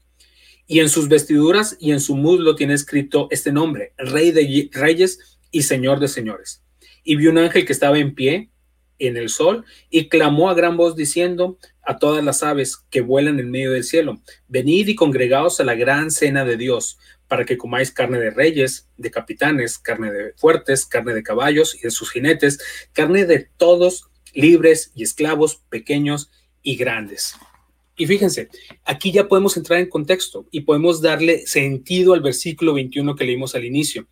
Y en sus vestiduras y en su muslo tiene escrito este nombre, Rey de Reyes y Señor de Señores. y vio un ángel que estaba en pie en el sol y clamó a gran voz diciendo a todas las aves que vuelan en medio del cielo, venid y congregaos a la gran cena de Dios, para que comáis carne de reyes, de capitanes, carne de fuertes, carne de caballos y de sus jinetes, carne de todos, libres y esclavos, pequeños y grandes. Y fíjense, aquí ya podemos entrar en contexto y podemos darle sentido al versículo 21 que leímos al inicio.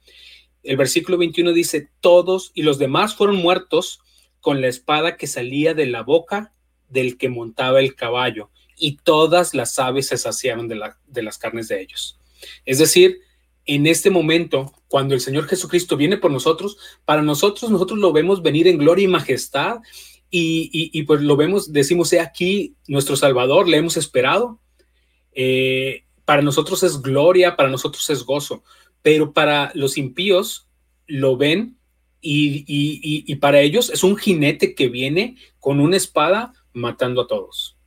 El versículo 21 dice, todos y los demás fueron muertos con la espada que salía de la boca del que montaba el caballo, y todas las aves se saciaron de, de las carnes de ellos. Es decir, en este momento, cuando el Señor Jesucristo viene por nosotros, para nosotros, nosotros lo vemos venir en gloria y majestad y, pues lo vemos, decimos, he aquí nuestro Salvador, le hemos esperado. Eh, para nosotros es gloria, para nosotros es gozo, pero para los impíos lo ven y, para ellos es un jinete que viene con una espada matando a todos.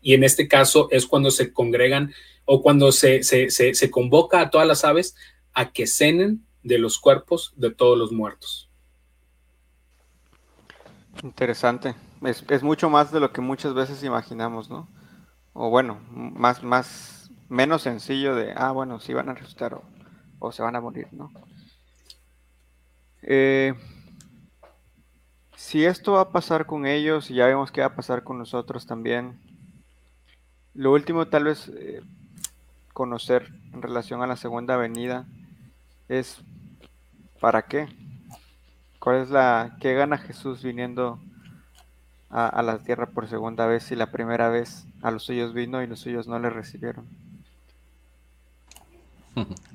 Y en este caso es cuando se congregan o cuando se, convoca a todas las aves a que cenen de los cuerpos de todos los muertos. Interesante. Es, mucho más de lo que muchas veces imaginamos, ¿no? O bueno, más, menos sencillo de, ah, bueno, si van a resucitar o, se van a morir, ¿no? Eh, si esto va a pasar con ellos, y ya vemos que va a pasar con nosotros también, lo último tal vez eh, conocer en relación a la segunda venida es ¿para qué? ¿Cuál es la qué gana Jesús viniendo a, la tierra por segunda vez si la primera vez a los suyos vino y los suyos no le recibieron? [laughs]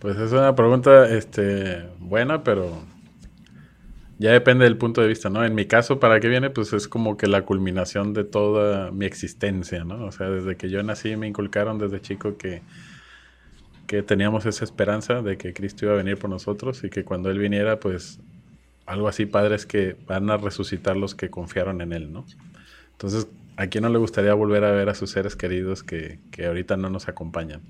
Pues es una pregunta este, buena, pero ya depende del punto de vista, ¿no? En mi caso, ¿para qué viene? Pues es como que la culminación de toda mi existencia, ¿no? O sea, desde que yo nací me inculcaron desde chico que, que teníamos esa esperanza de que Cristo iba a venir por nosotros y que cuando Él viniera, pues algo así padre es que van a resucitar los que confiaron en Él, ¿no? Entonces, ¿a quién no le gustaría volver a ver a sus seres queridos que, que ahorita no nos acompañan?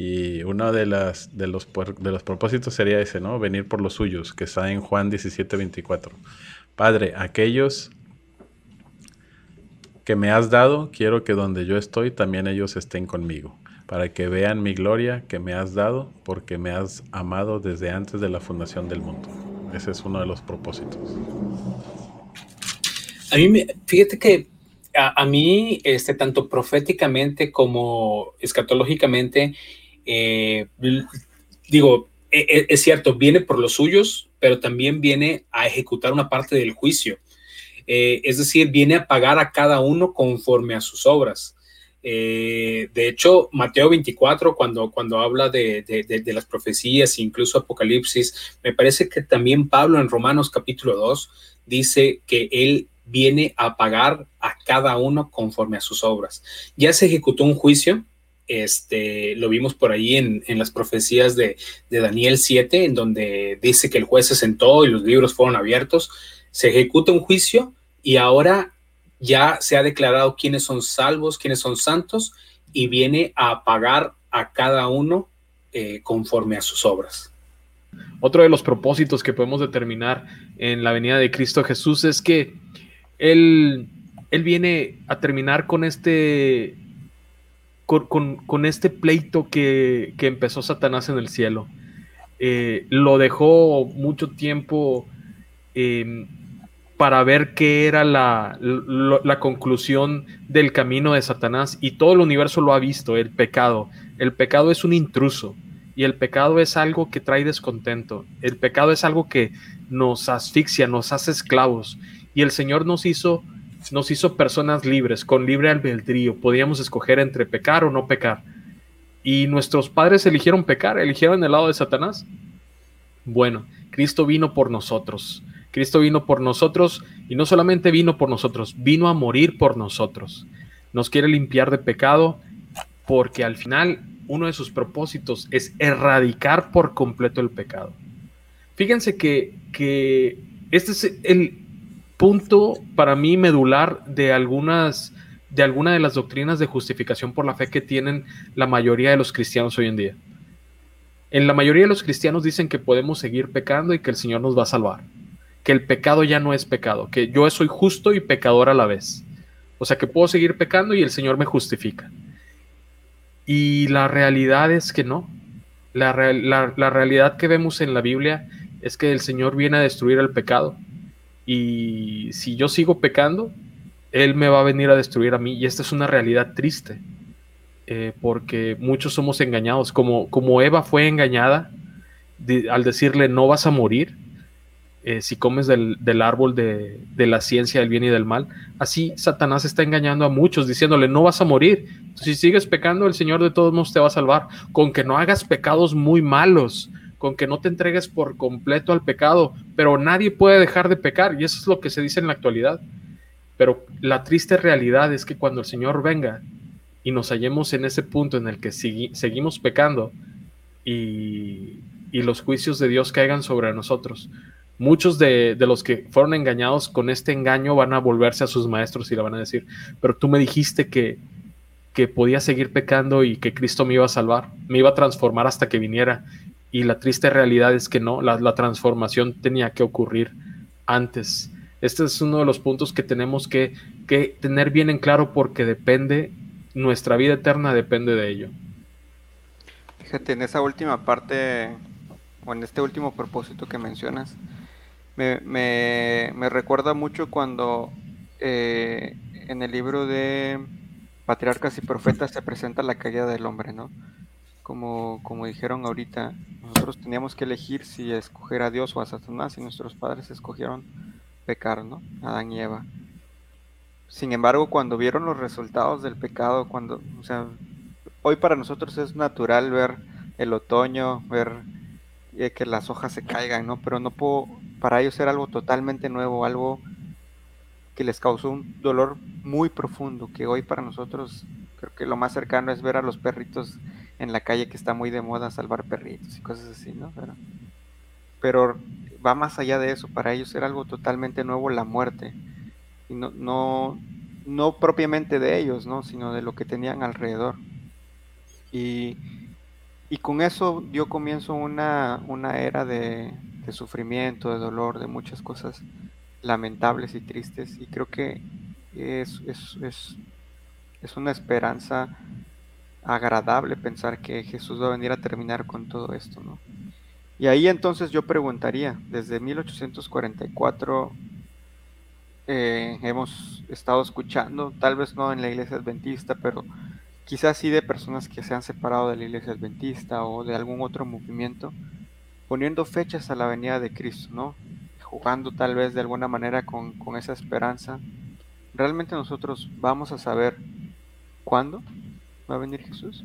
Y uno de, las, de, los, de los propósitos sería ese, ¿no? Venir por los suyos, que está en Juan 17, 24. Padre, aquellos que me has dado, quiero que donde yo estoy también ellos estén conmigo, para que vean mi gloria que me has dado, porque me has amado desde antes de la fundación del mundo. Ese es uno de los propósitos. A mí, fíjate que a, a, mí, este, tanto proféticamente como escatológicamente, eh, digo, e, e, es cierto, viene por los suyos, pero también viene a ejecutar una parte del juicio. Eh, es decir, viene a pagar a cada uno conforme a sus obras. Eh, de hecho, Mateo 24, cuando, cuando habla de, de, las profecías, incluso Apocalipsis, me parece que también Pablo en Romanos capítulo 2 dice que él viene a pagar a cada uno conforme a sus obras. Ya se ejecutó un juicio, este, lo vimos por ahí en, las profecías de, Daniel 7, en donde dice que el juez se sentó y los libros fueron abiertos. Se ejecuta un juicio y ahora ya se ha declarado quiénes son salvos, quiénes son santos y viene a pagar a cada uno eh, conforme a sus obras. Otro de los propósitos que podemos determinar en la venida de Cristo Jesús es que Él, él viene a terminar con este con, este pleito que, empezó Satanás en el cielo. Eh, lo dejó mucho tiempo em, para ver qué era la, la, conclusión del camino de Satanás y todo el universo lo ha visto, el pecado. El pecado es un intruso y el pecado es algo que trae descontento. El pecado es algo que nos asfixia, nos hace esclavos y el Señor nos hizo nos hizo personas libres, con libre albedrío. Podíamos escoger entre pecar o no pecar. Y nuestros padres eligieron pecar, eligieron el lado de Satanás. Bueno, Cristo vino por nosotros. Cristo vino por nosotros y no solamente vino por nosotros, vino a morir por nosotros. Nos quiere limpiar de pecado porque al final uno de sus propósitos es erradicar por completo el pecado. Fíjense que, que este es el, punto para mí medular de algunas de alguna de las doctrinas de justificación por la fe que tienen la mayoría de los cristianos hoy en día. En la mayoría de los cristianos dicen que podemos seguir pecando y que el Señor nos va a salvar, que el pecado ya no es pecado, que yo soy justo y pecador a la vez. O sea, que puedo seguir pecando y el Señor me justifica. Y la realidad es que no. La, la realidad que vemos en la Biblia es que el Señor viene a destruir el pecado. Y si yo sigo pecando, Él me va a venir a destruir a mí. Y esta es una realidad triste. Eh, porque muchos somos engañados. Como, como Eva fue engañada al decirle no vas a morir eh, si comes del, árbol de, la ciencia del bien y del mal. Así Satanás está engañando a muchos diciéndole no vas a morir. Si sigues pecando, el Señor de todos modos te va a salvar. Con que no hagas pecados muy malos, con que no te entregues por completo al pecado, pero nadie puede dejar de pecar y eso es lo que se dice en la actualidad. Pero la triste realidad es que cuando el Señor venga, y nos hallemos en ese punto en el que seguimos pecando y, los juicios de Dios caigan sobre nosotros. Muchos de, los que fueron engañados con este engaño van a volverse a sus maestros y le van a decir, pero tú me dijiste que, que podía seguir pecando y que Cristo me iba a salvar, me iba a transformar hasta que viniera. Y la triste realidad es que no, la, transformación tenía que ocurrir antes. Este es uno de los puntos que tenemos que, que tener bien en claro porque depende nuestra vida eterna depende de ello. Fíjate, en esa última parte, o en este último propósito que mencionas, me, recuerda mucho cuando eh, en el libro de Patriarcas y Profetas se presenta la caída del hombre, ¿no? Como, como dijeron ahorita, nosotros teníamos que elegir si escoger a Dios o a Satanás y nuestros padres escogieron pecar, ¿no? Adán y Eva. Sin embargo, cuando vieron los resultados del pecado, cuando, o sea, hoy para nosotros es natural ver el otoño, ver eh, que las hojas se caigan, ¿no? Pero no puedo, para ellos era algo totalmente nuevo, algo que les causó un dolor muy profundo, que hoy para nosotros creo que lo más cercano es ver a los perritos en la calle que está muy de moda salvar perritos y cosas así, ¿no? Pero, va más allá de eso, para ellos era algo totalmente nuevo la muerte no, no, no propiamente de ellos, ¿no? sino de lo que tenían alrededor. Y, y con eso dio comienzo una, una era de, de, sufrimiento, de dolor, de muchas cosas lamentables y tristes. Y creo que es, es, es, es una esperanza agradable pensar que Jesús va a venir a terminar con todo esto, ¿no? Y ahí entonces yo preguntaría, desde 1844 eh, hemos estado escuchando, tal vez no en la iglesia adventista, pero quizás sí de personas que se han separado de la iglesia adventista o de algún otro movimiento, poniendo fechas a la venida de Cristo, ¿no? Jugando tal vez de alguna manera con, con esa esperanza. ¿Realmente nosotros vamos a saber cuándo va a venir Jesús?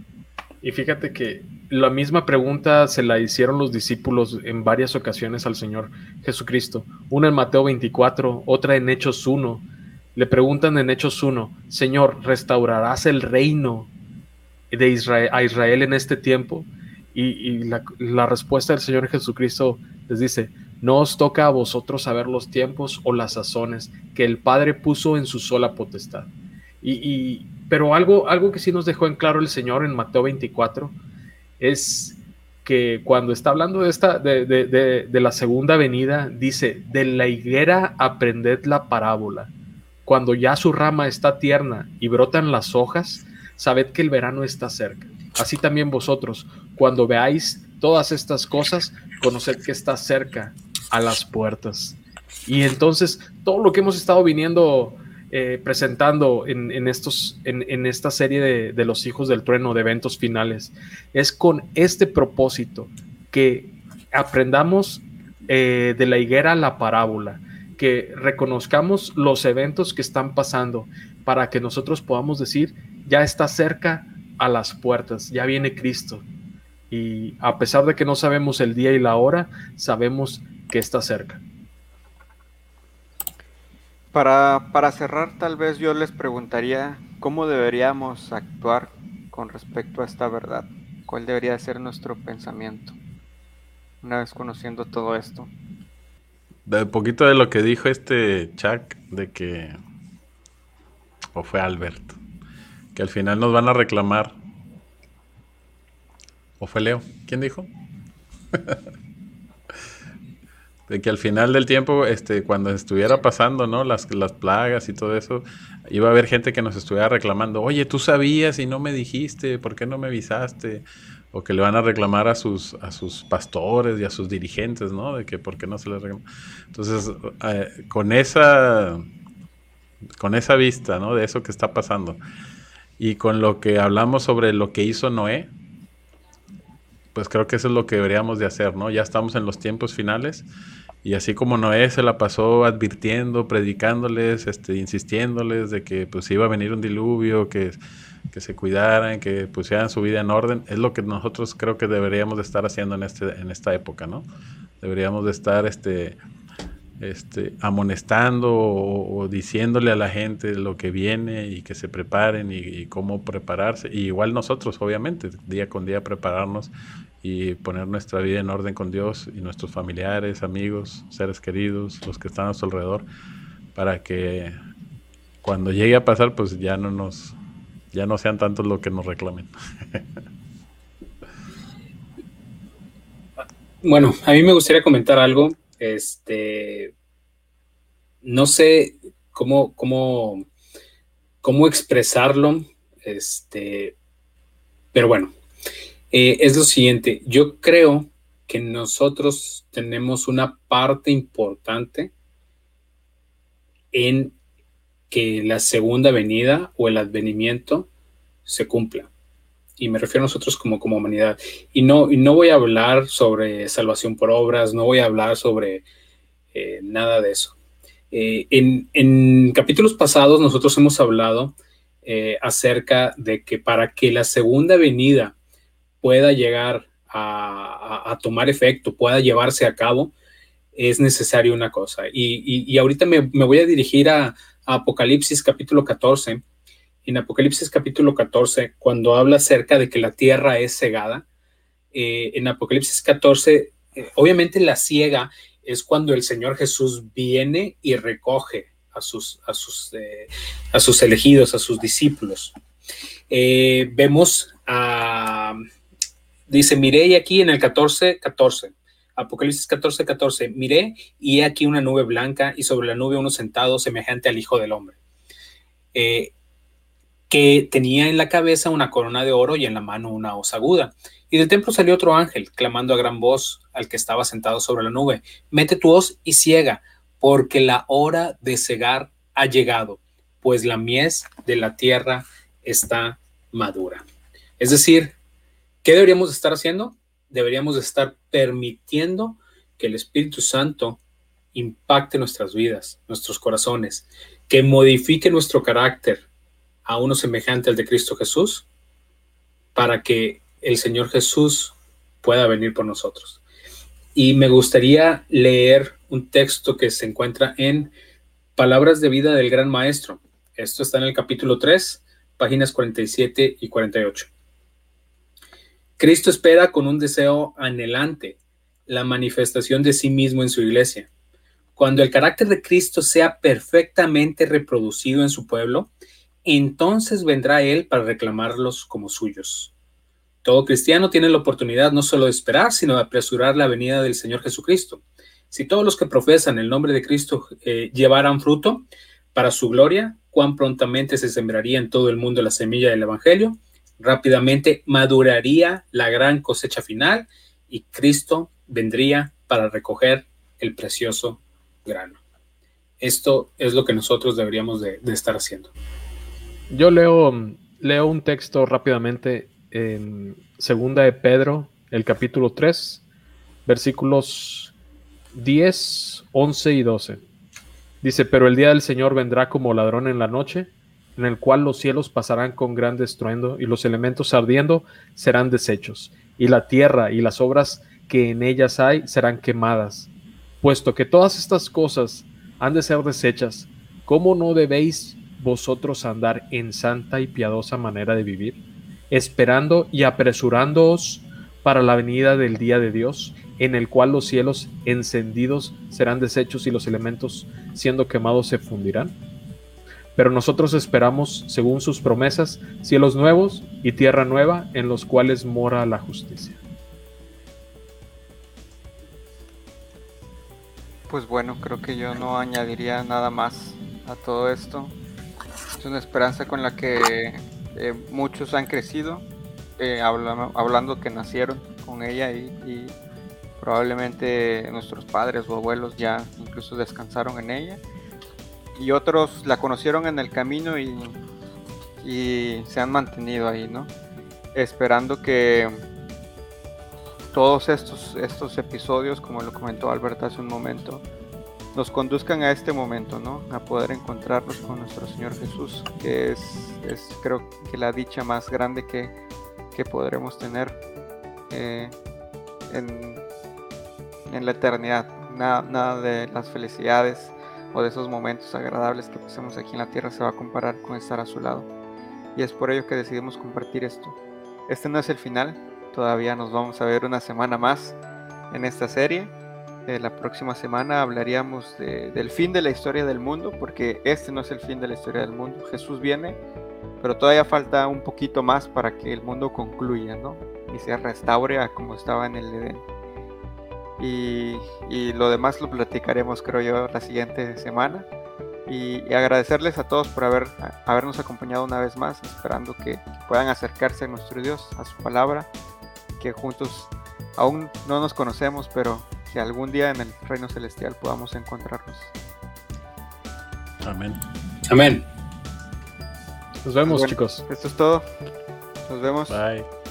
Y fíjate que la misma pregunta se la hicieron los discípulos en varias ocasiones al Señor Jesucristo. Una en Mateo 24, otra en Hechos 1. Le preguntan en Hechos 1, Señor, ¿restaurarás el reino de Israel, a Israel en este tiempo? Y, la, respuesta del Señor Jesucristo les dice, no os toca a vosotros saber los tiempos o las sazones que el Padre puso en su sola potestad. y, pero algo, algo que sí nos dejó en claro el Señor en Mateo 24 es que cuando está hablando de, esta, de, de, de, la segunda venida, dice, de la higuera aprended la parábola. Cuando ya su rama está tierna y brotan las hojas, sabed que el verano está cerca. Así también vosotros, cuando veáis todas estas cosas, conoced que está cerca a las puertas. Y entonces, todo lo que hemos estado viniendo eh, presentando en, estos, en, esta serie de, los hijos del trueno de eventos finales. Es con este propósito que aprendamos eh, de la higuera la parábola, que reconozcamos los eventos que están pasando para que nosotros podamos decir, ya está cerca a las puertas, ya viene Cristo. Y a pesar de que no sabemos el día y la hora, sabemos que está cerca. Para, para cerrar, tal vez yo les preguntaría cómo deberíamos actuar con respecto a esta verdad. ¿Cuál debería ser nuestro pensamiento una vez conociendo todo esto? De poquito de lo que dijo este Chuck, de que, o fue Albert, que al final nos van a reclamar. ¿O fue Leo? ¿Quién dijo? [laughs] de que al final del tiempo, este, cuando estuviera pasando, ¿no? Las, las plagas y todo eso, iba a haber gente que nos estuviera reclamando, oye, tú sabías y no me dijiste, ¿por qué no me avisaste? O que le van a reclamar a sus, a sus pastores y a sus dirigentes, ¿no? De que por qué no se les reclama. Entonces, eh, con esa con esa vista, ¿no? De eso que está pasando. Y con lo que hablamos sobre lo que hizo Noé, pues creo que eso es lo que deberíamos de hacer, ¿no? Ya estamos en los tiempos finales y así como Noé se la pasó advirtiendo, predicándoles, este, insistiéndoles de que pues iba a venir un diluvio, que, que se cuidaran, que pusieran su vida en orden, es lo que nosotros creo que deberíamos de estar haciendo en, este, en esta época, ¿no? Deberíamos de estar este, este, amonestando o, diciéndole a la gente lo que viene y que se preparen y, cómo prepararse. Igual nosotros, obviamente, día con día prepararnos y poner nuestra vida en orden con Dios y nuestros familiares, amigos, seres queridos, los que están a nuestro alrededor, para que cuando llegue a pasar, pues ya no nos, ya no sean tantos los que nos reclamen. [laughs] Bueno, a mí me gustaría comentar algo este, no sé cómo, cómo, cómo expresarlo, este, pero bueno, eh, es lo siguiente, yo creo que nosotros tenemos una parte importante en que la segunda venida o el advenimiento se cumpla y me refiero a nosotros como, como humanidad. Y no, y no voy a hablar sobre salvación por obras, no voy a hablar sobre eh, nada de eso. Eh, en, capítulos pasados nosotros hemos hablado acerca de que para que la segunda venida pueda llegar a, tomar efecto, pueda llevarse a cabo, es necesario una cosa. Y, ahorita me, voy a dirigir a, a Apocalipsis capítulo 14 en Apocalipsis capítulo 14, cuando habla acerca de que la tierra es cegada, eh, en Apocalipsis 14, eh, obviamente la ciega es cuando el Señor Jesús viene y recoge a sus, a sus, eh, a sus elegidos, a sus discípulos. vemos a, dice, miré aquí en el 14, 14. Apocalipsis 14, 14, miré y he aquí una nube blanca y sobre la nube uno sentado semejante al Hijo del Hombre que tenía en la cabeza una corona de oro y en la mano una hoz aguda. Y del templo salió otro ángel, clamando a gran voz al que estaba sentado sobre la nube, mete tu hoz y ciega, porque la hora de cegar ha llegado, pues la mies de la tierra está madura. Es decir, ¿qué deberíamos estar haciendo? Deberíamos estar permitiendo que el Espíritu Santo impacte nuestras vidas, nuestros corazones, que modifique nuestro carácter, a uno semejante al de Cristo Jesús para que el Señor Jesús pueda venir por nosotros. Y me gustaría leer un texto que se encuentra en Palabras de vida del Gran Maestro. Esto está en el capítulo 3, páginas 47 y 48. Cristo espera con un deseo anhelante la manifestación de sí mismo en su iglesia. Cuando el carácter de Cristo sea perfectamente reproducido en su pueblo, entonces vendrá Él para reclamarlos como suyos. Todo cristiano tiene la oportunidad no solo de esperar, sino de apresurar la venida del Señor Jesucristo. Si todos los que profesan el nombre de Cristo eh, llevaran fruto para su gloria, cuán prontamente se sembraría en todo el mundo la semilla del Evangelio, rápidamente maduraría la gran cosecha final y Cristo vendría para recoger el precioso grano. Esto es lo que nosotros deberíamos de estar haciendo. Yo leo, leo un texto rápidamente en Segunda de Pedro, el capítulo 3, versículos 10, 11 y 12. Dice, pero el día del Señor vendrá como ladrón en la noche, en el cual los cielos pasarán con gran estruendo y los elementos ardiendo serán deshechos, y la tierra y las obras que en ellas hay serán quemadas. Puesto que todas estas cosas han de ser deshechas, ¿cómo no debéis vosotros andar en santa y piadosa manera de vivir, esperando y apresurándoos para la venida del día de Dios, en el cual los cielos encendidos serán deshechos y los elementos siendo quemados se fundirán. Pero nosotros esperamos, según sus promesas, cielos nuevos y tierra nueva en los cuales mora la justicia. pues bueno, creo que yo no añadiría nada más a todo esto. Es una esperanza con la que eh, muchos han crecido, eh, hablando, que nacieron con ella y, probablemente nuestros padres o abuelos ya incluso descansaron en ella. Y otros la conocieron en el camino y, y se han mantenido ahí, ¿no? Esperando que todos estos, estos episodios, como lo comentó Alberto hace un momento, nos conduzcan a este momento, ¿no? A poder encontrarnos con nuestro Señor Jesús, que es, es creo que la dicha más grande que, que podremos tener eh, en, en, la eternidad. Nada, nada de las felicidades o de esos momentos agradables que pasamos aquí en la tierra se va a comparar con estar a su lado. Y es por ello que decidimos compartir esto. Este no es el final, todavía nos vamos a ver una semana más en esta serie eh, la próxima semana hablaríamos del fin de la historia del mundo, porque este no es el fin de la historia del mundo. Jesús viene, pero todavía falta un poquito más para que el mundo concluya, ¿no? Y se restaure a como estaba en el Edén. Y, lo demás lo platicaremos, creo yo, la siguiente semana. Y, agradecerles a todos por haber, habernos acompañado una vez más, esperando que puedan acercarse a nuestro Dios, a su palabra, que juntos aún no nos conocemos, pero que algún día en el reino celestial podamos encontrarnos. Amén. Amén. Nos vemos, chicos. Esto es todo. Nos vemos. Bye.